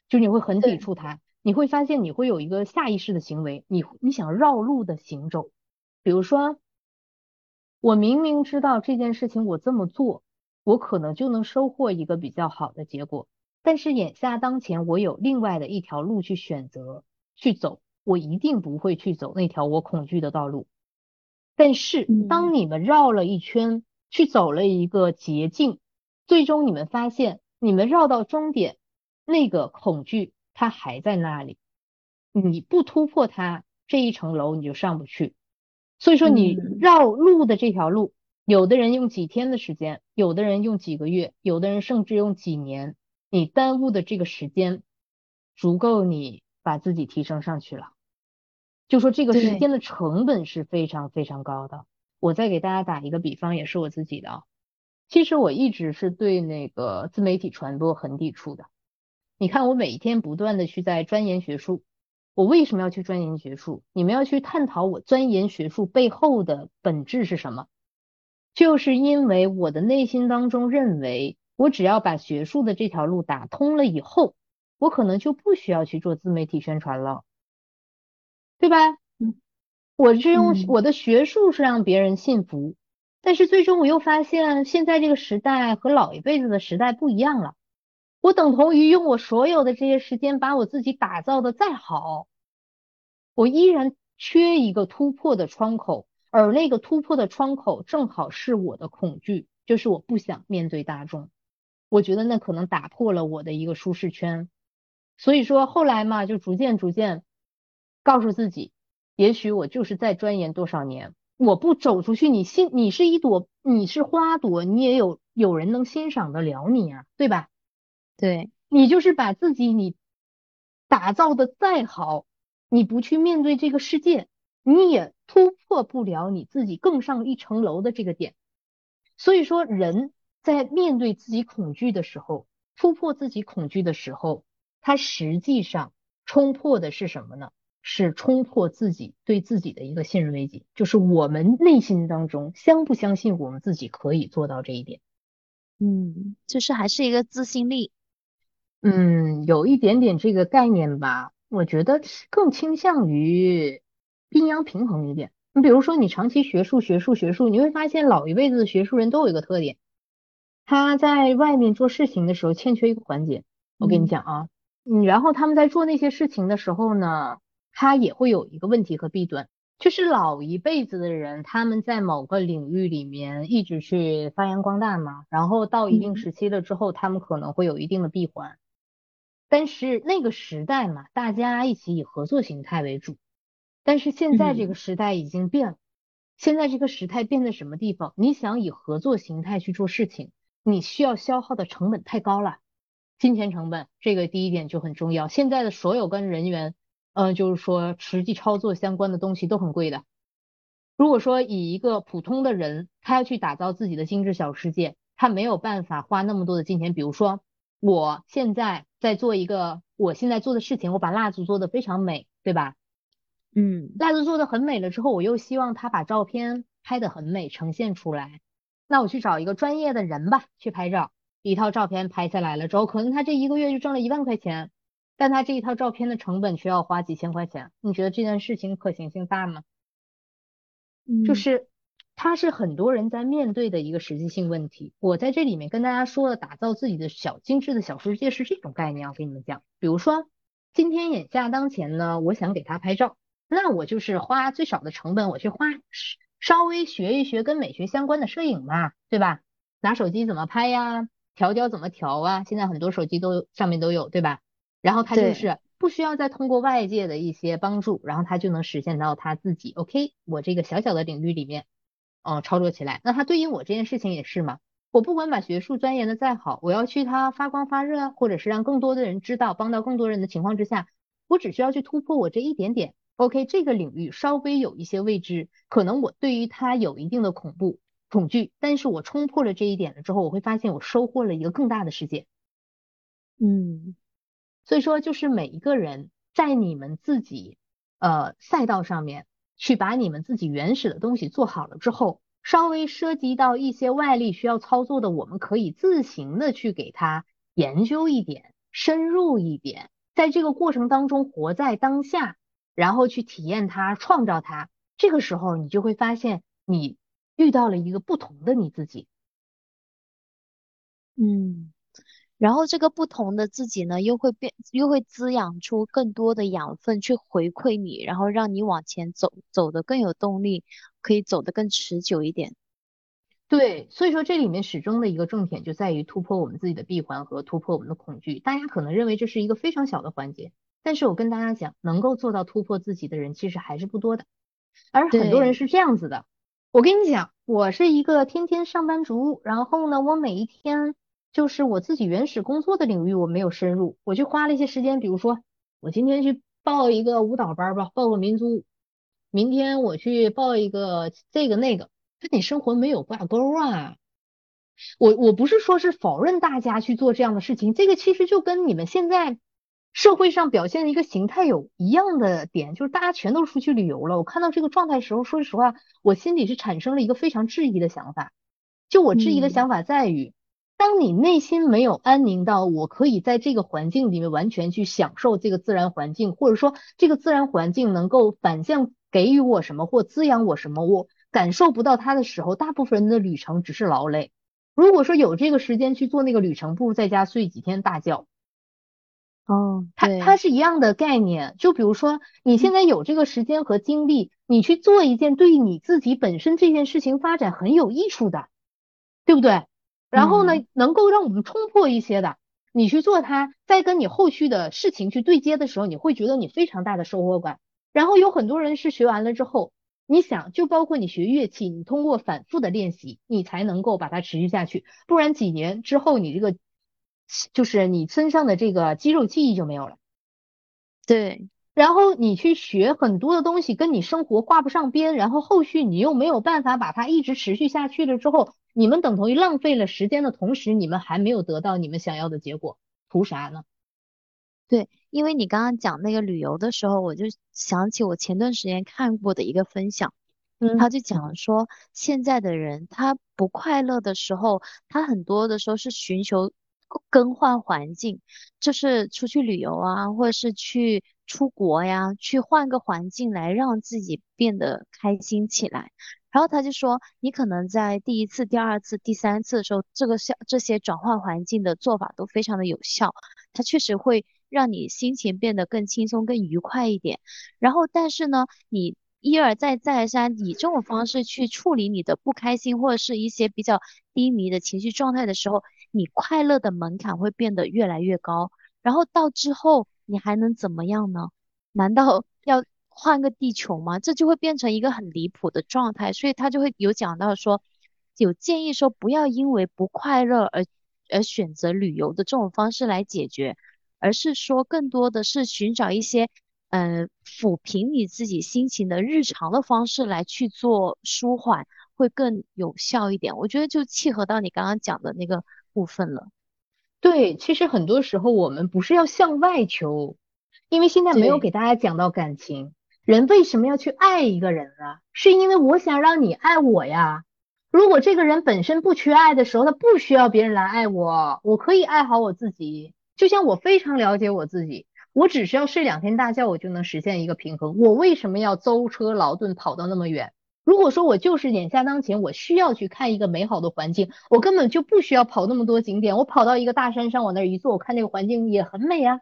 就你会很抵触它，你会发现你会有一个下意识的行为，你你想绕路的行走，比如说，我明明知道这件事情我这么做，我可能就能收获一个比较好的结果，但是眼下当前我有另外的一条路去选择去走，我一定不会去走那条我恐惧的道路。但是当你们绕了一圈，去走了一个捷径，最终你们发现。你们绕到终点，那个恐惧它还在那里，你不突破它这一层楼你就上不去。所以说你绕路的这条路，有的人用几天的时间，有的人用几个月，有的人甚至用几年，你耽误的这个时间足够你把自己提升上去了。就说这个时间的成本是非常非常高的。我再给大家打一个比方，也是我自己的。其实我一直是对那个自媒体传播很抵触的。你看，我每一天不断的去在钻研学术。我为什么要去钻研学术？你们要去探讨我钻研学术背后的本质是什么？就是因为我的内心当中认为，我只要把学术的这条路打通了以后，我可能就不需要去做自媒体宣传了，对吧？嗯，我是用我的学术是让别人信服，但是最终我又发现，现在这个时代和老一辈子的时代不一样了。我等同于用我所有的这些时间把我自己打造的再好，我依然缺一个突破的窗口，而那个突破的窗口正好是我的恐惧，就是我不想面对大众。我觉得那可能打破了我的一个舒适圈，所以说后来嘛，就逐渐逐渐告诉自己，也许我就是在钻研多少年，我不走出去，你欣你是一朵你是花朵，你也有有人能欣赏得了你啊，对吧？对你就是把自己你打造的再好，你不去面对这个世界，你也突破不了你自己更上一层楼的这个点。所以说，人在面对自己恐惧的时候，突破自己恐惧的时候，他实际上冲破的是什么呢？是冲破自己对自己的一个信任危机，就是我们内心当中相不相信我们自己可以做到这一点？嗯，就是还是一个自信力。嗯，有一点点这个概念吧，我觉得更倾向于阴阳平衡一点。你比如说，你长期学术、学术、学术，你会发现老一辈子的学术人都有一个特点，他在外面做事情的时候欠缺一个环节。我跟你讲啊，嗯，然后他们在做那些事情的时候呢，他也会有一个问题和弊端，就是老一辈子的人他们在某个领域里面一直去发扬光大嘛，然后到一定时期了之后，他们可能会有一定的闭环。但是那个时代嘛，大家一起以合作形态为主。但是现在这个时代已经变了，现在这个时代变在什么地方？你想以合作形态去做事情，你需要消耗的成本太高了，金钱成本，这个第一点就很重要。现在的所有跟人员，嗯，就是说实际操作相关的东西都很贵的。如果说以一个普通的人，他要去打造自己的精致小世界，他没有办法花那么多的金钱，比如说。我现在在做一个我现在做的事情，我把蜡烛做的非常美，对吧？嗯，蜡烛做的很美了之后，我又希望他把照片拍的很美呈现出来，那我去找一个专业的人吧，去拍照，一套照片拍下来了之后，可能他这一个月就挣了一万块钱，但他这一套照片的成本却要花几千块钱，你觉得这件事情可行性大吗？嗯，就是。它是很多人在面对的一个实际性问题。我在这里面跟大家说的，打造自己的小精致的小世界是这种概念。我跟你们讲，比如说今天眼下当前呢，我想给他拍照，那我就是花最少的成本，我去花稍微学一学跟美学相关的摄影嘛，对吧？拿手机怎么拍呀？调焦怎么调啊？现在很多手机都上面都有，对吧？然后他就是不需要再通过外界的一些帮助，然后他就能实现到他自己。OK，我这个小小的领域里面。嗯，操作起来，那他对应我这件事情也是嘛？我不管把学术钻研的再好，我要去它发光发热，或者是让更多的人知道，帮到更多人的情况之下，我只需要去突破我这一点点。OK，这个领域稍微有一些未知，可能我对于它有一定的恐怖恐惧，但是我冲破了这一点了之后，我会发现我收获了一个更大的世界。嗯，所以说就是每一个人在你们自己呃赛道上面。去把你们自己原始的东西做好了之后，稍微涉及到一些外力需要操作的，我们可以自行的去给它研究一点，深入一点，在这个过程当中活在当下，然后去体验它，创造它。这个时候，你就会发现你遇到了一个不同的你自己。嗯。然后这个不同的自己呢，又会变，又会滋养出更多的养分去回馈你，然后让你往前走，走得更有动力，可以走得更持久一点。对，所以说这里面始终的一个重点就在于突破我们自己的闭环和突破我们的恐惧。大家可能认为这是一个非常小的环节，但是我跟大家讲，能够做到突破自己的人其实还是不多的，而很多人是这样子的。我跟你讲，我是一个天天上班族，然后呢，我每一天。就是我自己原始工作的领域我没有深入，我就花了一些时间，比如说我今天去报一个舞蹈班吧，报个民族舞，明天我去报一个这个那个，跟你生活没有挂钩啊。我我不是说是否认大家去做这样的事情，这个其实就跟你们现在社会上表现的一个形态有一样的点，就是大家全都出去旅游了。我看到这个状态的时候，说实话，我心里是产生了一个非常质疑的想法。就我质疑的想法在于，当你内心没有安宁到我可以在这个环境里面完全去享受这个自然环境，或者说这个自然环境能够反向给予我什么或滋养我什么，我感受不到它的时候，大部分人的旅程只是劳累。如果说有这个时间去做那个旅程，不如在家睡几天大觉。哦，它它是一样的概念。就比如说，你现在有这个时间和精力，你去做一件对你自己本身这件事情发展很有益处的，对不对？然后呢，能够让我们冲破一些的，你去做它，再跟你后续的事情去对接的时候，你会觉得你非常大的收获感。然后有很多人是学完了之后。你想，就包括你学乐器，你通过反复的练习，你才能够把它持续下去，不然几年之后，你这个就是你身上的这个肌肉记忆就没有了。对，然后你去学很多的东西，跟你生活挂不上边，然后后续你又没有办法把它一直持续下去了之后，你们等同于浪费了时间的同时，你们还没有得到你们想要的结果，图啥呢？对，因为你刚刚讲那个旅游的时候，我就想起我前段时间看过的一个分享，嗯，他就讲说，现在的人他不快乐的时候，他很多的时候是寻求更换环境，就是出去旅游啊，或者是去出国呀，去换个环境来让自己变得开心起来。然后他就说，你可能在第一次、第二次、第三次的时候，这个效这些转换环境的做法都非常的有效，它确实会。让你心情变得更轻松、更愉快一点。然后，但是呢，你一而再、再而三以这种方式去处理你的不开心或者是一些比较低迷的情绪状态的时候，你快乐的门槛会变得越来越高。然后到之后，你还能怎么样呢？难道要换个地球吗？这就会变成一个很离谱的状态。所以他就会有讲到说，有建议说，不要因为不快乐而而选择旅游的这种方式来解决。而是说，更多的是寻找一些，嗯，抚平你自己心情的日常的方式来去做舒缓，会更有效一点。我觉得就契合到你刚刚讲的那个部分了。对，其实很多时候我们不是要向外求，因为现在没有给大家讲到感情。人为什么要去爱一个人啊？是因为我想让你爱我呀。如果这个人本身不缺爱的时候，他不需要别人来爱我，我可以爱好我自己。就像我非常了解我自己，我只需要睡两天大觉，我就能实现一个平衡。我为什么要舟车劳顿跑到那么远？如果说我就是眼下当前，我需要去看一个美好的环境，我根本就不需要跑那么多景点。我跑到一个大山上，往那儿一坐，我看那个环境也很美啊，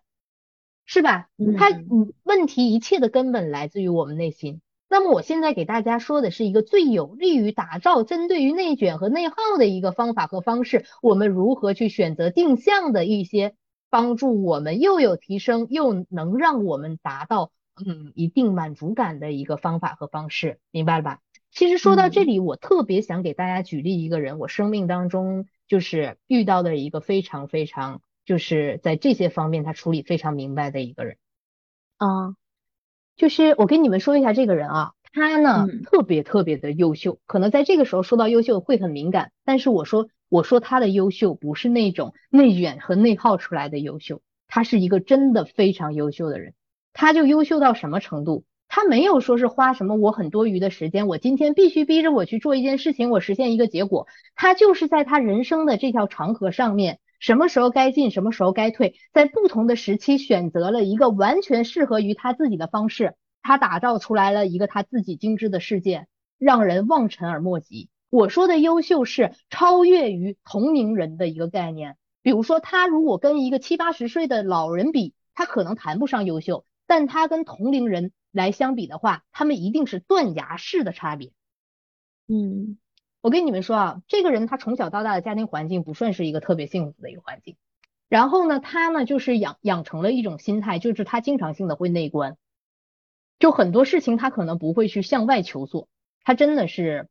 是吧？它嗯，问题一切的根本来自于我们内心。那么我现在给大家说的是一个最有利于打造针对于内卷和内耗的一个方法和方式，我们如何去选择定向的一些。帮助我们又有提升，又能让我们达到嗯一定满足感的一个方法和方式，明白了吧？其实说到这里，我特别想给大家举例一个人，我生命当中就是遇到的一个非常非常就是在这些方面他处理非常明白的一个人啊，就是我跟你们说一下这个人啊，他呢特别特别的优秀，可能在这个时候说到优秀会很敏感，但是我说。我说他的优秀不是那种内卷和内耗出来的优秀，他是一个真的非常优秀的人。他就优秀到什么程度？他没有说是花什么我很多余的时间，我今天必须逼着我去做一件事情，我实现一个结果。他就是在他人生的这条长河上面，什么时候该进，什么时候该退，在不同的时期选择了一个完全适合于他自己的方式，他打造出来了一个他自己精致的世界，让人望尘而莫及。我说的优秀是超越于同龄人的一个概念，比如说他如果跟一个七八十岁的老人比，他可能谈不上优秀，但他跟同龄人来相比的话，他们一定是断崖式的差别。嗯，我跟你们说啊，这个人他从小到大的家庭环境不算是一个特别幸福的一个环境，然后呢，他呢就是养养成了一种心态，就是他经常性的会内观，就很多事情他可能不会去向外求索，他真的是。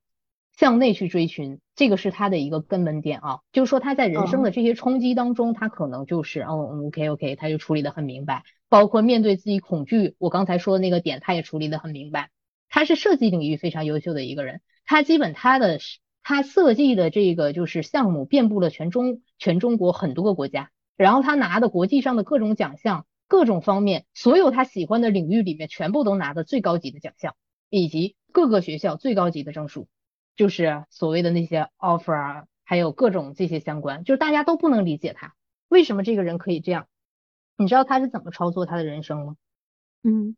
向内去追寻，这个是他的一个根本点啊。就是说他在人生的这些冲击当中，他可能就是哦，OK OK，他就处理的很明白。包括面对自己恐惧，我刚才说的那个点，他也处理的很明白。他是设计领域非常优秀的一个人，他基本他的他设计的这个就是项目遍布了全中全中国很多个国家，然后他拿的国际上的各种奖项，各种方面，所有他喜欢的领域里面全部都拿的最高级的奖项，以及各个学校最高级的证书，就是所谓的那些 offer 啊，还有各种这些相关，就是大家都不能理解他为什么这个人可以这样。你知道他是怎么操作他的人生吗？嗯。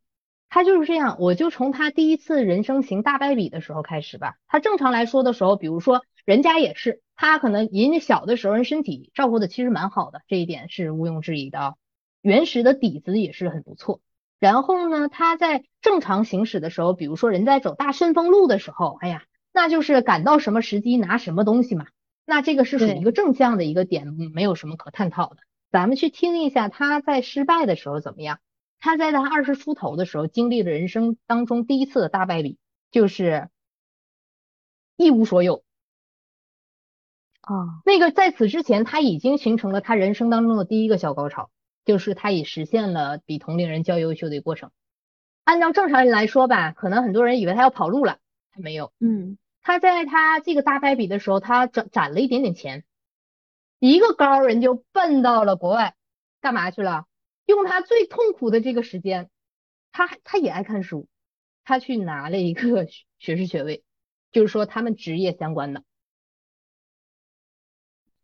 他就是这样，我就从他第一次人生行大败笔的时候开始吧。他正常来说的时候，比如说人家也是，他可能人家小的时候人身体照顾的其实蛮好的，这一点是毋庸置疑的，原始的底子也是很不错。然后呢，他在正常行驶的时候，比如说人在走大顺风路的时候，哎呀，那就是赶到什么时机拿什么东西嘛，那这个是属于一个正向的一个点，没有什么可探讨的。咱们去听一下他在失败的时候怎么样。他在他二十出头的时候，经历了人生当中第一次的大败笔，就是一无所有。啊，那个在此之前，他已经形成了他人生当中的第一个小高潮，就是他已实现了比同龄人较优秀的过程。按照正常人来说吧，可能很多人以为他要跑路了，他没有。嗯，他在他这个大败笔的时候，他攒攒了一点点钱，一个高人就奔到了国外，干嘛去了？用他最痛苦的这个时间，他他也爱看书，他去拿了一个学士学位，就是说他们职业相关的。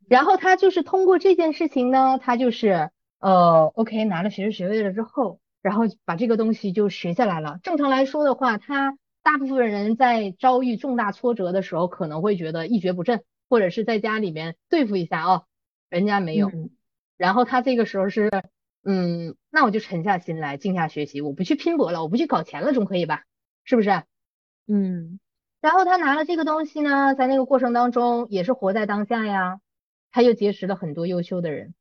然后他就是通过这件事情呢，他就是呃，OK 拿了学士学位了之后，然后把这个东西就学下来了。正常来说的话，他大部分人在遭遇重大挫折的时候，可能会觉得一蹶不振，或者是在家里面对付一下哦，人家没有。然后他这个时候是。嗯，那我就沉下心来，静下学习，我不去拼搏了，我不去搞钱了，总可以吧？是不是？嗯。然后他拿了这个东西呢，在那个过程当中也是活在当下呀，他又结识了很多优秀的人，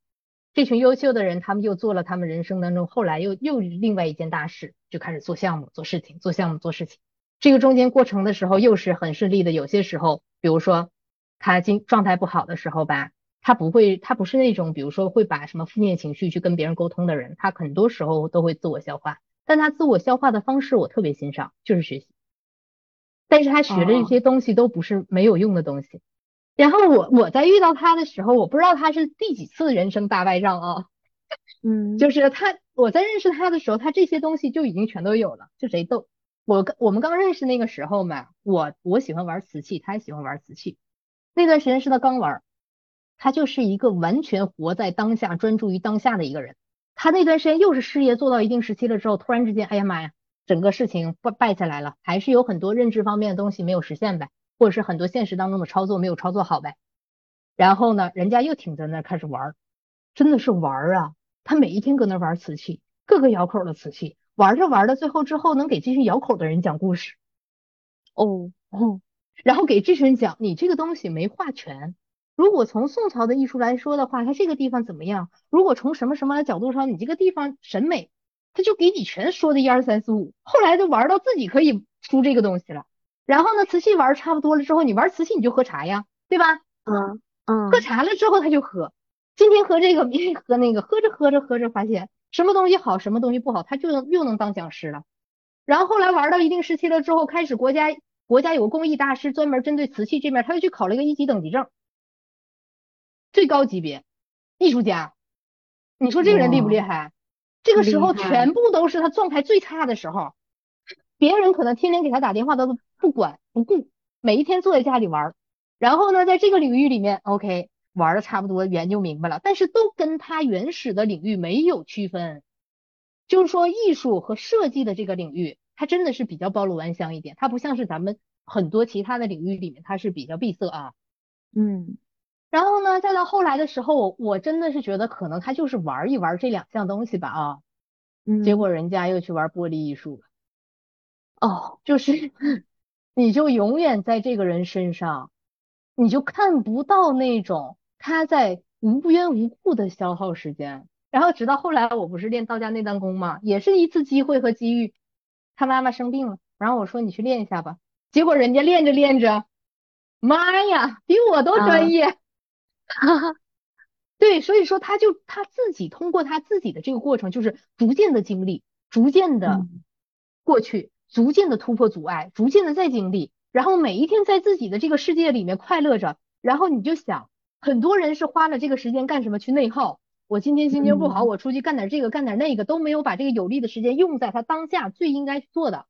这群优秀的人，他们又做了他们人生当中后来又又另外一件大事，就开始做项目、做事情、做项目、做事情。这个中间过程的时候又是很顺利的，有些时候，比如说他今状态不好的时候吧。他不会，他不是那种，比如说会把什么负面情绪去跟别人沟通的人，他很多时候都会自我消化，但他自我消化的方式我特别欣赏，就是学习。但是他学的这些东西都不是没有用的东西。然后我我在遇到他的时候，我不知道他是第几次人生大败仗啊，嗯，就是他我在认识他的时候，他这些东西就已经全都有了，就贼逗。我我们刚认识那个时候嘛，我我喜欢玩瓷器，他也喜欢玩瓷器，那段时间是他刚玩。他就是一个完全活在当下、专注于当下的一个人。他那段时间又是事业做到一定时期了之后，突然之间，哎呀妈呀，整个事情败败下来了，还是有很多认知方面的东西没有实现呗，或者是很多现实当中的操作没有操作好呗。然后呢，人家又挺在那开始玩，真的是玩啊！他每一天搁那玩瓷器，各个窑口的瓷器，玩着玩着，最后之后能给这群窑口的人讲故事。哦哦，然后给这群人讲，你这个东西没画全。如果从宋朝的艺术来说的话，它这个地方怎么样？如果从什么什么的角度上，你这个地方审美，他就给你全说的一二三四五。后来就玩到自己可以出这个东西了。然后呢，瓷器玩差不多了之后，你玩瓷器你就喝茶呀，对吧？嗯嗯。喝茶了之后他就喝，今天喝这个，明天喝那个，喝着喝着喝着发现什么东西好，什么东西不好，他就又能当讲师了。然后后来玩到一定时期了之后，开始国家国家有个工艺大师专门针对瓷器这面，他又去考了一个一级等级证。最高级别艺术家，你说这个人厉不厉害？这个时候全部都是他状态最差的时候，别人可能天天给他打电话，他都不管不顾，每一天坐在家里玩。然后呢，在这个领域里面，OK，玩的差不多研究明白了，但是都跟他原始的领域没有区分。就是说，艺术和设计的这个领域，它真的是比较包罗万象一点，它不像是咱们很多其他的领域里面，它是比较闭塞啊。嗯。然后呢，再到后来的时候，我我真的是觉得可能他就是玩一玩这两项东西吧啊，结果人家又去玩玻璃艺术了。哦，就是 你就永远在这个人身上，你就看不到那种他在无缘无故的消耗时间。然后直到后来，我不是练道家内丹功嘛，也是一次机会和机遇，他妈妈生病了，然后我说你去练一下吧，结果人家练着练着。妈呀，比我都专业。对，所以说他就他自己通过他自己的这个过程，就是逐渐的经历，逐渐的过去，逐渐的突破阻碍，逐渐的再经历，然后每一天在自己的这个世界里面快乐着。然后你就想，很多人是花了这个时间干什么？去内耗。我今天心情不好，我出去干点这个，干点那个，都没有把这个有利的时间用在他当下最应该做的。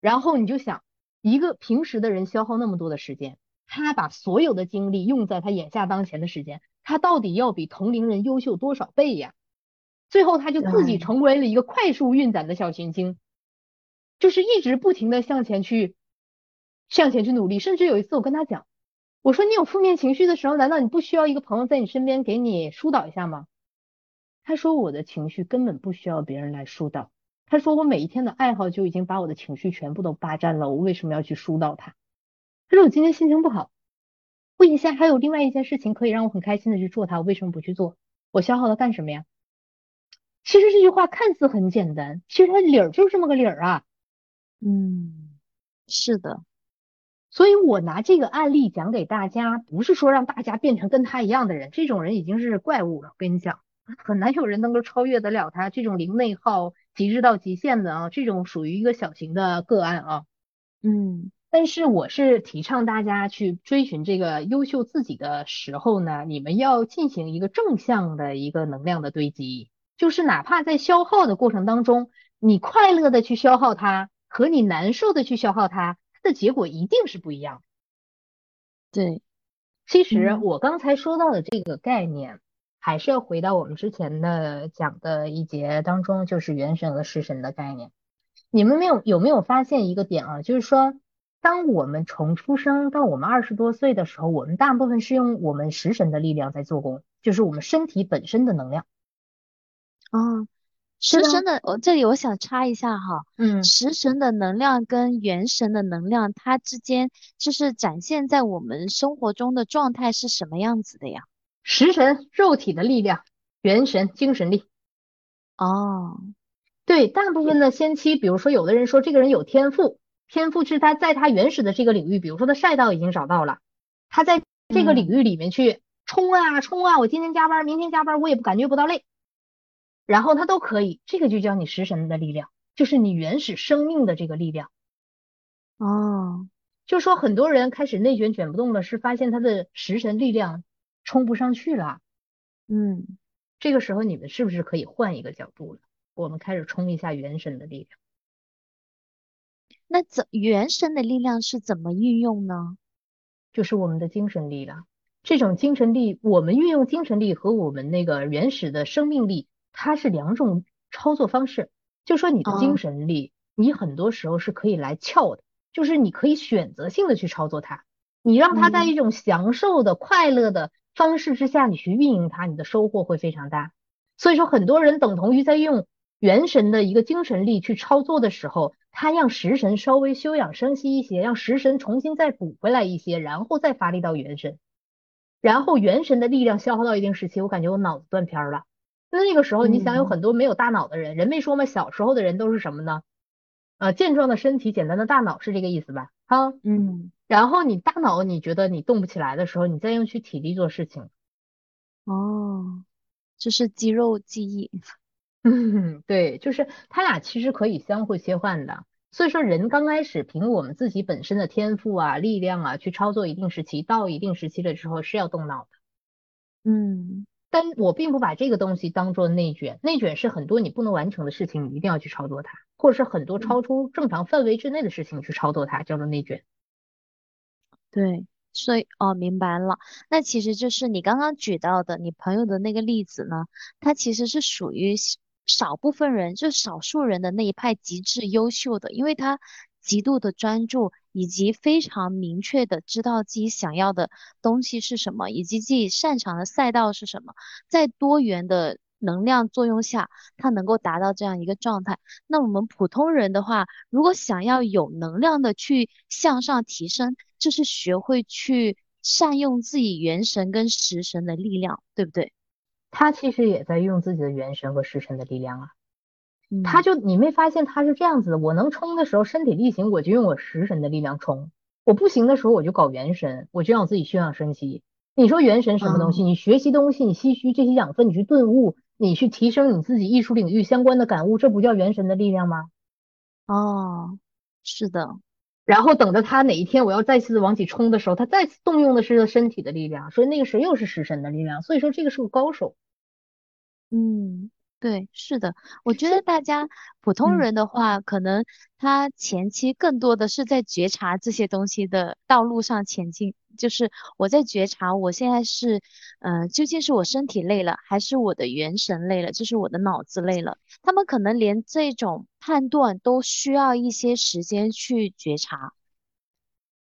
然后你就想，一个平时的人消耗那么多的时间。他把所有的精力用在他眼下当前的时间，他到底要比同龄人优秀多少倍呀？最后他就自己成为了一个快速运转的小行星，就是一直不停的向前去，向前去努力。甚至有一次我跟他讲，我说你有负面情绪的时候，难道你不需要一个朋友在你身边给你疏导一下吗？他说我的情绪根本不需要别人来疏导。他说我每一天的爱好就已经把我的情绪全部都霸占了，我为什么要去疏导他？可是我今天心情不好，我眼下还有另外一件事情可以让我很开心的去做它，我为什么不去做？我消耗它干什么呀？其实这句话看似很简单，其实它理儿就是这么个理儿啊。嗯，是的。所以我拿这个案例讲给大家，不是说让大家变成跟他一样的人，这种人已经是怪物了。我跟你讲，很难有人能够超越得了他这种零内耗、极致到极限的啊，这种属于一个小型的个案啊。嗯。但是我是提倡大家去追寻这个优秀自己的时候呢，你们要进行一个正向的一个能量的堆积，就是哪怕在消耗的过程当中，你快乐的去消耗它，和你难受的去消耗它，它的结果一定是不一样。对，其实我刚才说到的这个概念，还是要回到我们之前的讲的一节当中，就是元神和食神的概念。你们没有有没有发现一个点啊？就是说。当我们从出生到我们二十多岁的时候，我们大部分是用我们食神的力量在做工，就是我们身体本身的能量。啊，食神的，我这里我想插一下哈，嗯，食神的能量跟元神的能量，它之间就是展现在我们生活中的状态是什么样子的呀？食神肉体的力量，元神精神力。哦，对，大部分的先期，比如说有的人说这个人有天赋。天赋是他在他原始的这个领域，比如说他赛道已经找到了，他在这个领域里面去冲啊冲啊，我今天加班，明天加班，我也不感觉不到累，然后他都可以，这个就叫你食神的力量，就是你原始生命的这个力量。哦，就说很多人开始内卷卷不动了，是发现他的食神力量冲不上去了。嗯，这个时候你们是不是可以换一个角度了？我们开始冲一下原神的力量。那怎原神的力量是怎么运用呢？就是我们的精神力量。这种精神力，我们运用精神力和我们那个原始的生命力，它是两种操作方式。就说你的精神力，你很多时候是可以来撬的，就是你可以选择性的去操作它。你让它在一种享受的、快乐的方式之下，你去运营它，你的收获会非常大。所以说，很多人等同于在用元神的一个精神力去操作的时候。他让食神稍微休养生息一些，让食神重新再补回来一些，然后再发力到元神，然后元神的力量消耗到一定时期，我感觉我脑子断片了。那那个时候，你想有很多没有大脑的人，人没说吗？小时候的人都是什么呢？呃，健壮的身体，简单的大脑，是这个意思吧？哈，嗯。然后你大脑你觉得你动不起来的时候，你再用去体力做事情。哦，这是肌肉记忆。嗯，对，就是他俩其实可以相互切换的。所以说，人刚开始凭我们自己本身的天赋啊、力量啊去操作一定时期，到一定时期的时候是要动脑的。嗯，但我并不把这个东西当做内卷，内卷是很多你不能完成的事情，你一定要去操作它，或者是很多超出正常范围之内的事情去操作它，叫做内卷。对，所以哦，明白了。那其实就是你刚刚举到的你朋友的那个例子呢，它其实是属于。少部分人，就少数人的那一派极致优秀的，因为他极度的专注，以及非常明确的知道自己想要的东西是什么，以及自己擅长的赛道是什么，在多元的能量作用下，他能够达到这样一个状态。那我们普通人的话，如果想要有能量的去向上提升，就是学会去善用自己元神跟食神的力量，对不对？他其实也在用自己的元神和食神的力量啊，嗯，他就你没发现他是这样子的？我能冲的时候身体力行，我就用我食神的力量冲；我不行的时候我就搞元神，我就让我自己休养生息。你说元神什么东西？你学习东西，你吸取这些养分，你去顿悟，你去提升你自己艺术领域相关的感悟，这不叫元神的力量吗？哦，是的。然后等着他哪一天我要再次往起冲的时候，他再次动用的是身体的力量，所以那个时候又是食神的力量。所以说这个是个高手。嗯。对，是的，我觉得 大家普通人的话，可能他前期更多的是在觉察这些东西的道路上前进，就是我在觉察我现在是，嗯，究竟是我身体累了，还是我的元神累了，就是我的脑子累了。他们可能连这种判断都需要一些时间去觉察。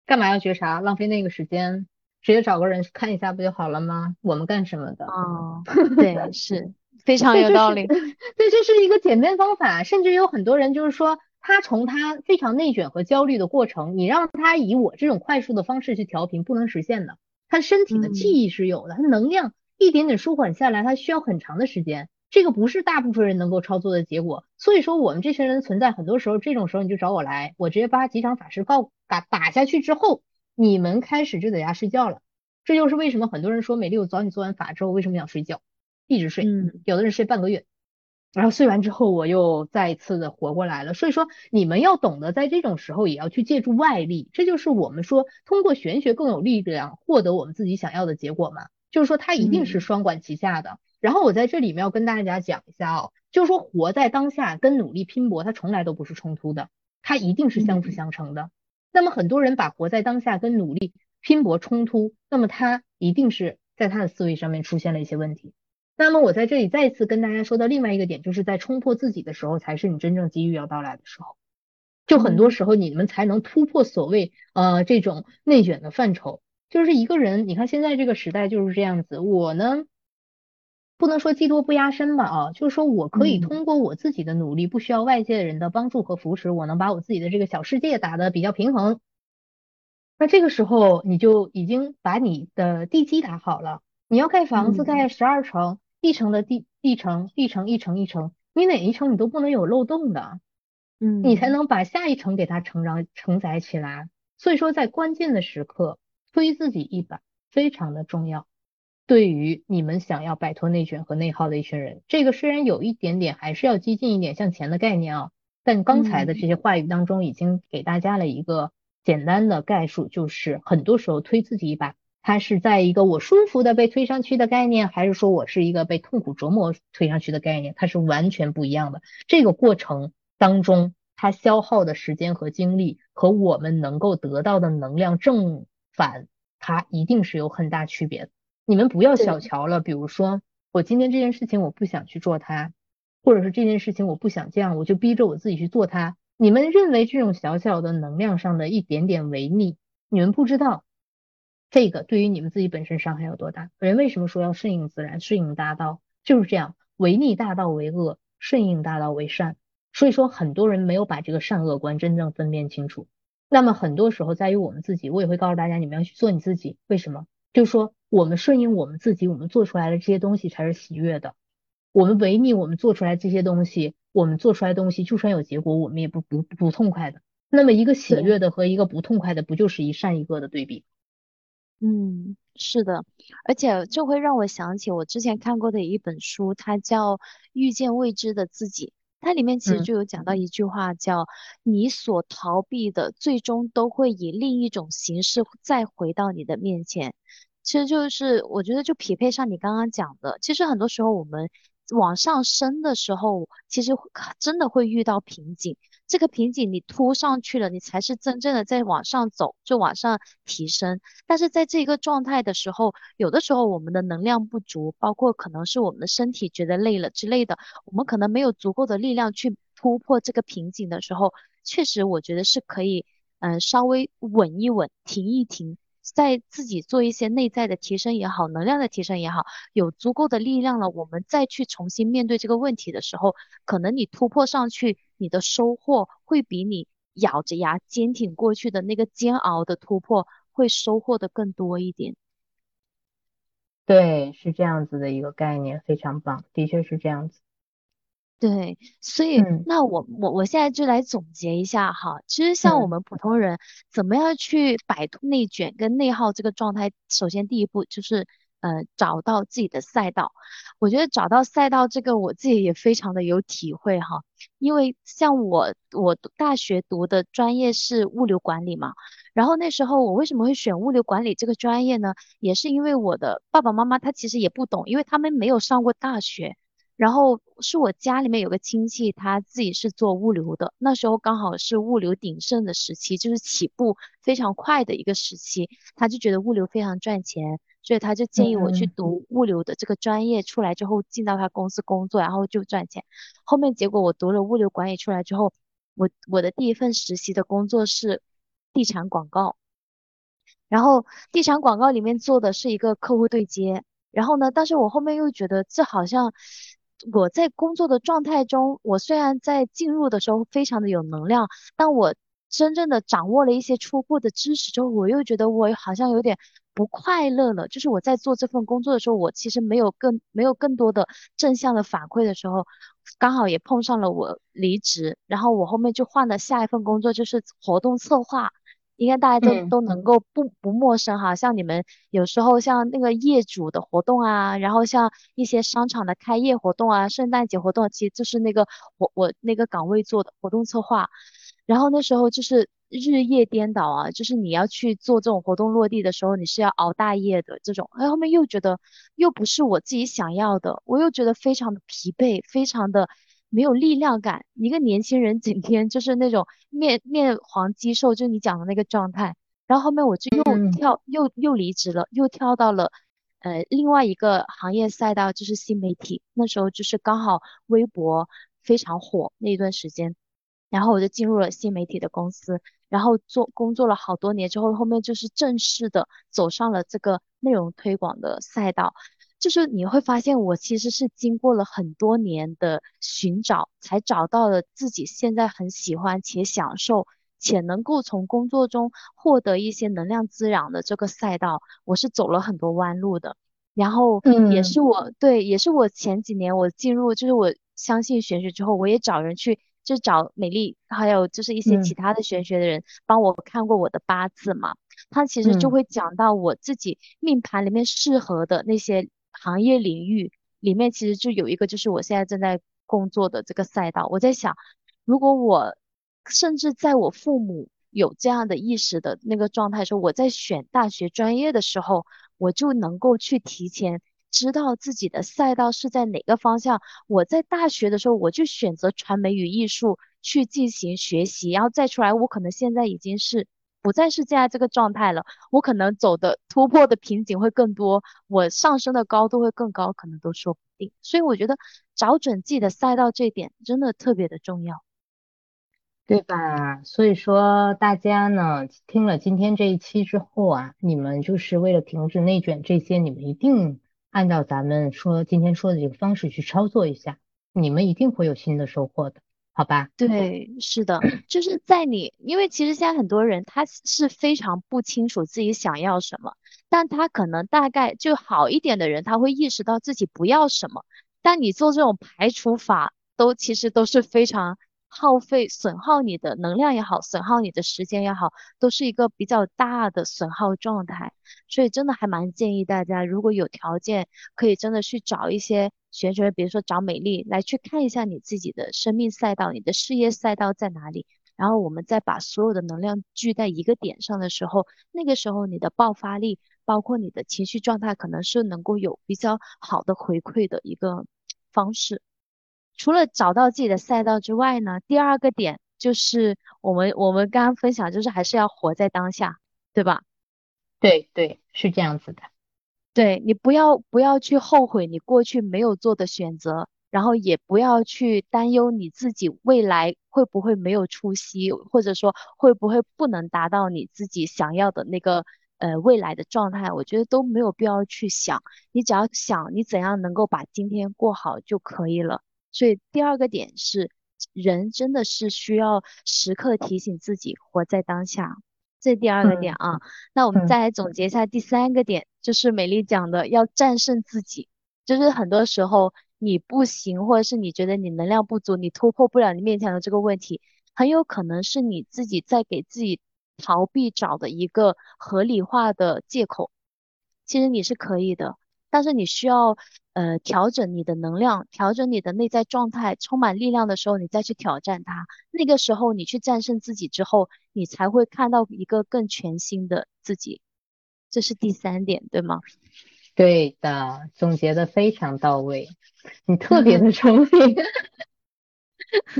干嘛要觉察？浪费那个时间，直接找个人看一下不就好了吗？我们干什么的？哦，对，是。非常有道理，对，这是一个简便方法。甚至有很多人就是说，他从他非常内卷和焦虑的过程，你让他以我这种快速的方式去调频，不能实现的。他身体的记忆是有的，他能量一点点舒缓下来，他需要很长的时间。这个不是大部分人能够操作的结果。所以说，我们这群人存在，很多时候这种时候你就找我来，我直接把几场法师告打打下去之后，你们开始就在家睡觉了。这就是为什么很多人说美丽，我找你做完法之后为什么想睡觉？一直睡，有的人睡半个月，然后睡完之后我又再一次的活过来了。所以说，你们要懂得在这种时候也要去借助外力，这就是我们说通过玄学更有力量获得我们自己想要的结果嘛。就是说，它一定是双管齐下的。然后我在这里面要跟大家讲一下哦，就是说活在当下跟努力拼搏，它从来都不是冲突的，它一定是相辅相成的。那么很多人把活在当下跟努力拼搏冲突，那么他一定是在他的思维上面出现了一些问题。那么我在这里再次跟大家说到另外一个点，就是在冲破自己的时候，才是你真正机遇要到来的时候。就很多时候你们才能突破所谓呃这种内卷的范畴。就是一个人，你看现在这个时代就是这样子。我呢不能说技多不压身吧啊，就是说我可以通过我自己的努力，不需要外界人的帮助和扶持，我能把我自己的这个小世界打得比较平衡。那这个时候你就已经把你的地基打好了。你要盖房子，盖十二层。一层的地地层，一层一层一层，你哪一层你都不能有漏洞的，嗯，你才能把下一层给它承载承载起来。所以说，在关键的时刻推自己一把非常的重要。对于你们想要摆脱内卷和内耗的一群人，这个虽然有一点点还是要激进一点向前的概念啊，但刚才的这些话语当中已经给大家了一个简单的概述，就是很多时候推自己一把。它是在一个我舒服的被推上去的概念，还是说我是一个被痛苦折磨推上去的概念？它是完全不一样的。这个过程当中，它消耗的时间和精力和我们能够得到的能量正反，它一定是有很大区别的。你们不要小瞧了。比如说，我今天这件事情我不想去做它，或者是这件事情我不想这样，我就逼着我自己去做它。你们认为这种小小的能量上的一点点违逆，你们不知道。这个对于你们自己本身伤害有多大？人为什么说要顺应自然、顺应大道？就是这样，违逆大道为恶，顺应大道为善。所以说，很多人没有把这个善恶观真正分辨清楚。那么很多时候在于我们自己，我也会告诉大家，你们要去做你自己。为什么？就是说，我们顺应我们自己，我们做出来的这些东西才是喜悦的。我们违逆我们做出来这些东西，我们做出来东西就算有结果，我们也不不不痛快的。那么一个喜悦的和一个不痛快的，不就是一善一恶的对比？嗯，是的，而且这会让我想起我之前看过的一本书，它叫《遇见未知的自己》。它里面其实就有讲到一句话，叫“你所逃避的，最终都会以另一种形式再回到你的面前”。其实就是我觉得就匹配上你刚刚讲的，其实很多时候我们往上升的时候，其实真的会遇到瓶颈。这个瓶颈你突上去了，你才是真正的在往上走，就往上提升。但是在这个状态的时候，有的时候我们的能量不足，包括可能是我们的身体觉得累了之类的，我们可能没有足够的力量去突破这个瓶颈的时候，确实我觉得是可以，嗯，稍微稳一稳，停一停。在自己做一些内在的提升也好，能量的提升也好，有足够的力量了，我们再去重新面对这个问题的时候，可能你突破上去，你的收获会比你咬着牙坚挺过去的那个煎熬的突破会收获的更多一点。对，是这样子的一个概念，非常棒，的确是这样子。对，所以那我我我现在就来总结一下哈，其实像我们普通人怎么样去摆脱内卷跟内耗这个状态，首先第一步就是呃找到自己的赛道。我觉得找到赛道这个我自己也非常的有体会哈，因为像我我大学读的专业是物流管理嘛，然后那时候我为什么会选物流管理这个专业呢？也是因为我的爸爸妈妈他其实也不懂，因为他们没有上过大学。然后是我家里面有个亲戚，他自己是做物流的，那时候刚好是物流鼎盛的时期，就是起步非常快的一个时期，他就觉得物流非常赚钱，所以他就建议我去读物流的这个专业，出来之后进到他公司工作，然后就赚钱。后面结果我读了物流管理出来之后，我我的第一份实习的工作是地产广告，然后地产广告里面做的是一个客户对接，然后呢，但是我后面又觉得这好像。我在工作的状态中，我虽然在进入的时候非常的有能量，但我真正的掌握了一些初步的知识之后，我又觉得我好像有点不快乐了。就是我在做这份工作的时候，我其实没有更没有更多的正向的反馈的时候，刚好也碰上了我离职，然后我后面就换了下一份工作，就是活动策划。应该大家都都能够不不陌生哈，像你们有时候像那个业主的活动啊，然后像一些商场的开业活动啊，圣诞节活动，其实就是那个我我那个岗位做的活动策划，然后那时候就是日夜颠倒啊，就是你要去做这种活动落地的时候，你是要熬大夜的这种，哎后面又觉得又不是我自己想要的，我又觉得非常的疲惫，非常的。没有力量感，一个年轻人整天就是那种面面黄肌瘦，就你讲的那个状态。然后后面我就又跳又又离职了，又跳到了呃另外一个行业赛道，就是新媒体。那时候就是刚好微博非常火那一段时间，然后我就进入了新媒体的公司，然后做工作了好多年之后，后面就是正式的走上了这个内容推广的赛道。就是你会发现，我其实是经过了很多年的寻找，才找到了自己现在很喜欢且享受，且能够从工作中获得一些能量滋养的这个赛道。我是走了很多弯路的，然后也是我对，也是我前几年我进入，就是我相信玄学之后，我也找人去，就找美丽，还有就是一些其他的玄学的人帮我看过我的八字嘛，他其实就会讲到我自己命盘里面适合的那些。行业领域里面其实就有一个，就是我现在正在工作的这个赛道。我在想，如果我甚至在我父母有这样的意识的那个状态时候，我在选大学专业的时候，我就能够去提前知道自己的赛道是在哪个方向。我在大学的时候，我就选择传媒与艺术去进行学习，然后再出来，我可能现在已经是。不再是现在这个状态了，我可能走的突破的瓶颈会更多，我上升的高度会更高，可能都说不定。所以我觉得找准自己的赛道这一点真的特别的重要，对吧？所以说大家呢听了今天这一期之后啊，你们就是为了停止内卷这些，你们一定按照咱们说今天说的这个方式去操作一下，你们一定会有新的收获的。好吧，对，是的，就是在你，因为其实现在很多人他是非常不清楚自己想要什么，但他可能大概就好一点的人，他会意识到自己不要什么，但你做这种排除法，都其实都是非常。耗费、损耗你的能量也好，损耗你的时间也好，都是一个比较大的损耗状态。所以真的还蛮建议大家，如果有条件，可以真的去找一些学学，比如说找美丽来去看一下你自己的生命赛道、你的事业赛道在哪里。然后我们再把所有的能量聚在一个点上的时候，那个时候你的爆发力，包括你的情绪状态，可能是能够有比较好的回馈的一个方式。除了找到自己的赛道之外呢，第二个点就是我们我们刚刚分享，就是还是要活在当下，对吧？对对，是这样子的。对你不要不要去后悔你过去没有做的选择，然后也不要去担忧你自己未来会不会没有出息，或者说会不会不能达到你自己想要的那个呃未来的状态，我觉得都没有必要去想，你只要想你怎样能够把今天过好就可以了。所以第二个点是，人真的是需要时刻提醒自己活在当下。这第二个点啊，那我们再来总结一下第三个点，就是美丽讲的要战胜自己。就是很多时候你不行，或者是你觉得你能量不足，你突破不了你面前的这个问题，很有可能是你自己在给自己逃避找的一个合理化的借口。其实你是可以的，但是你需要呃调整你的能量，调整你的内在状态，充满力量的时候，你再去挑战它。那个时候你去战胜自己之后，你才会看到一个更全新的自己。这是第三点，对吗？对的，总结的非常到位，你特别的聪明。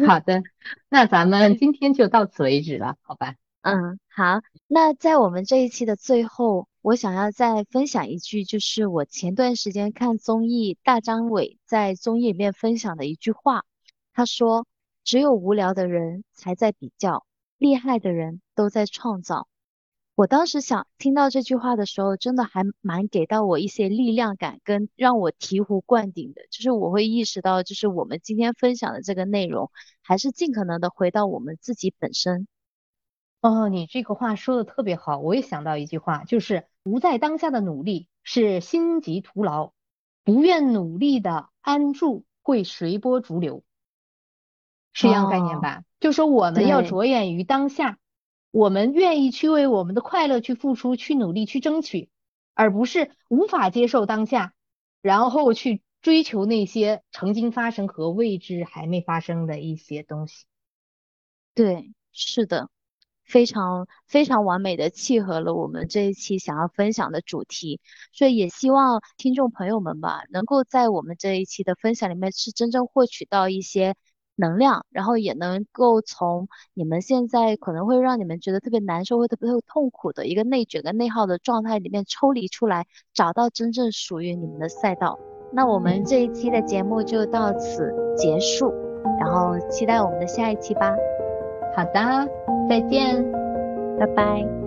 好的，那咱们今天就到此为止了，好吧？嗯，好。那在我们这一期的最后，我想要再分享一句，就是我前段时间看综艺，大张伟在综艺里面分享的一句话，他说：“只有无聊的人才在比较，厉害的人都在创造。”我当时想听到这句话的时候，真的还蛮给到我一些力量感，跟让我醍醐灌顶的。就是我会意识到，就是我们今天分享的这个内容，还是尽可能的回到我们自己本身。哦，你这个话说的特别好，我也想到一句话，就是不在当下的努力是心急徒劳，不愿努力的安住会随波逐流，是一样概念吧？就说我们要着眼于当下。我们愿意去为我们的快乐去付出、去努力、去争取，而不是无法接受当下，然后去追求那些曾经发生和未知还没发生的一些东西。对，是的，非常非常完美的契合了我们这一期想要分享的主题，所以也希望听众朋友们吧，能够在我们这一期的分享里面是真正获取到一些。能量，然后也能够从你们现在可能会让你们觉得特别难受或特别痛苦的一个内卷跟内耗的状态里面抽离出来，找到真正属于你们的赛道。那我们这一期的节目就到此结束，然后期待我们的下一期吧。好的，再见，拜拜。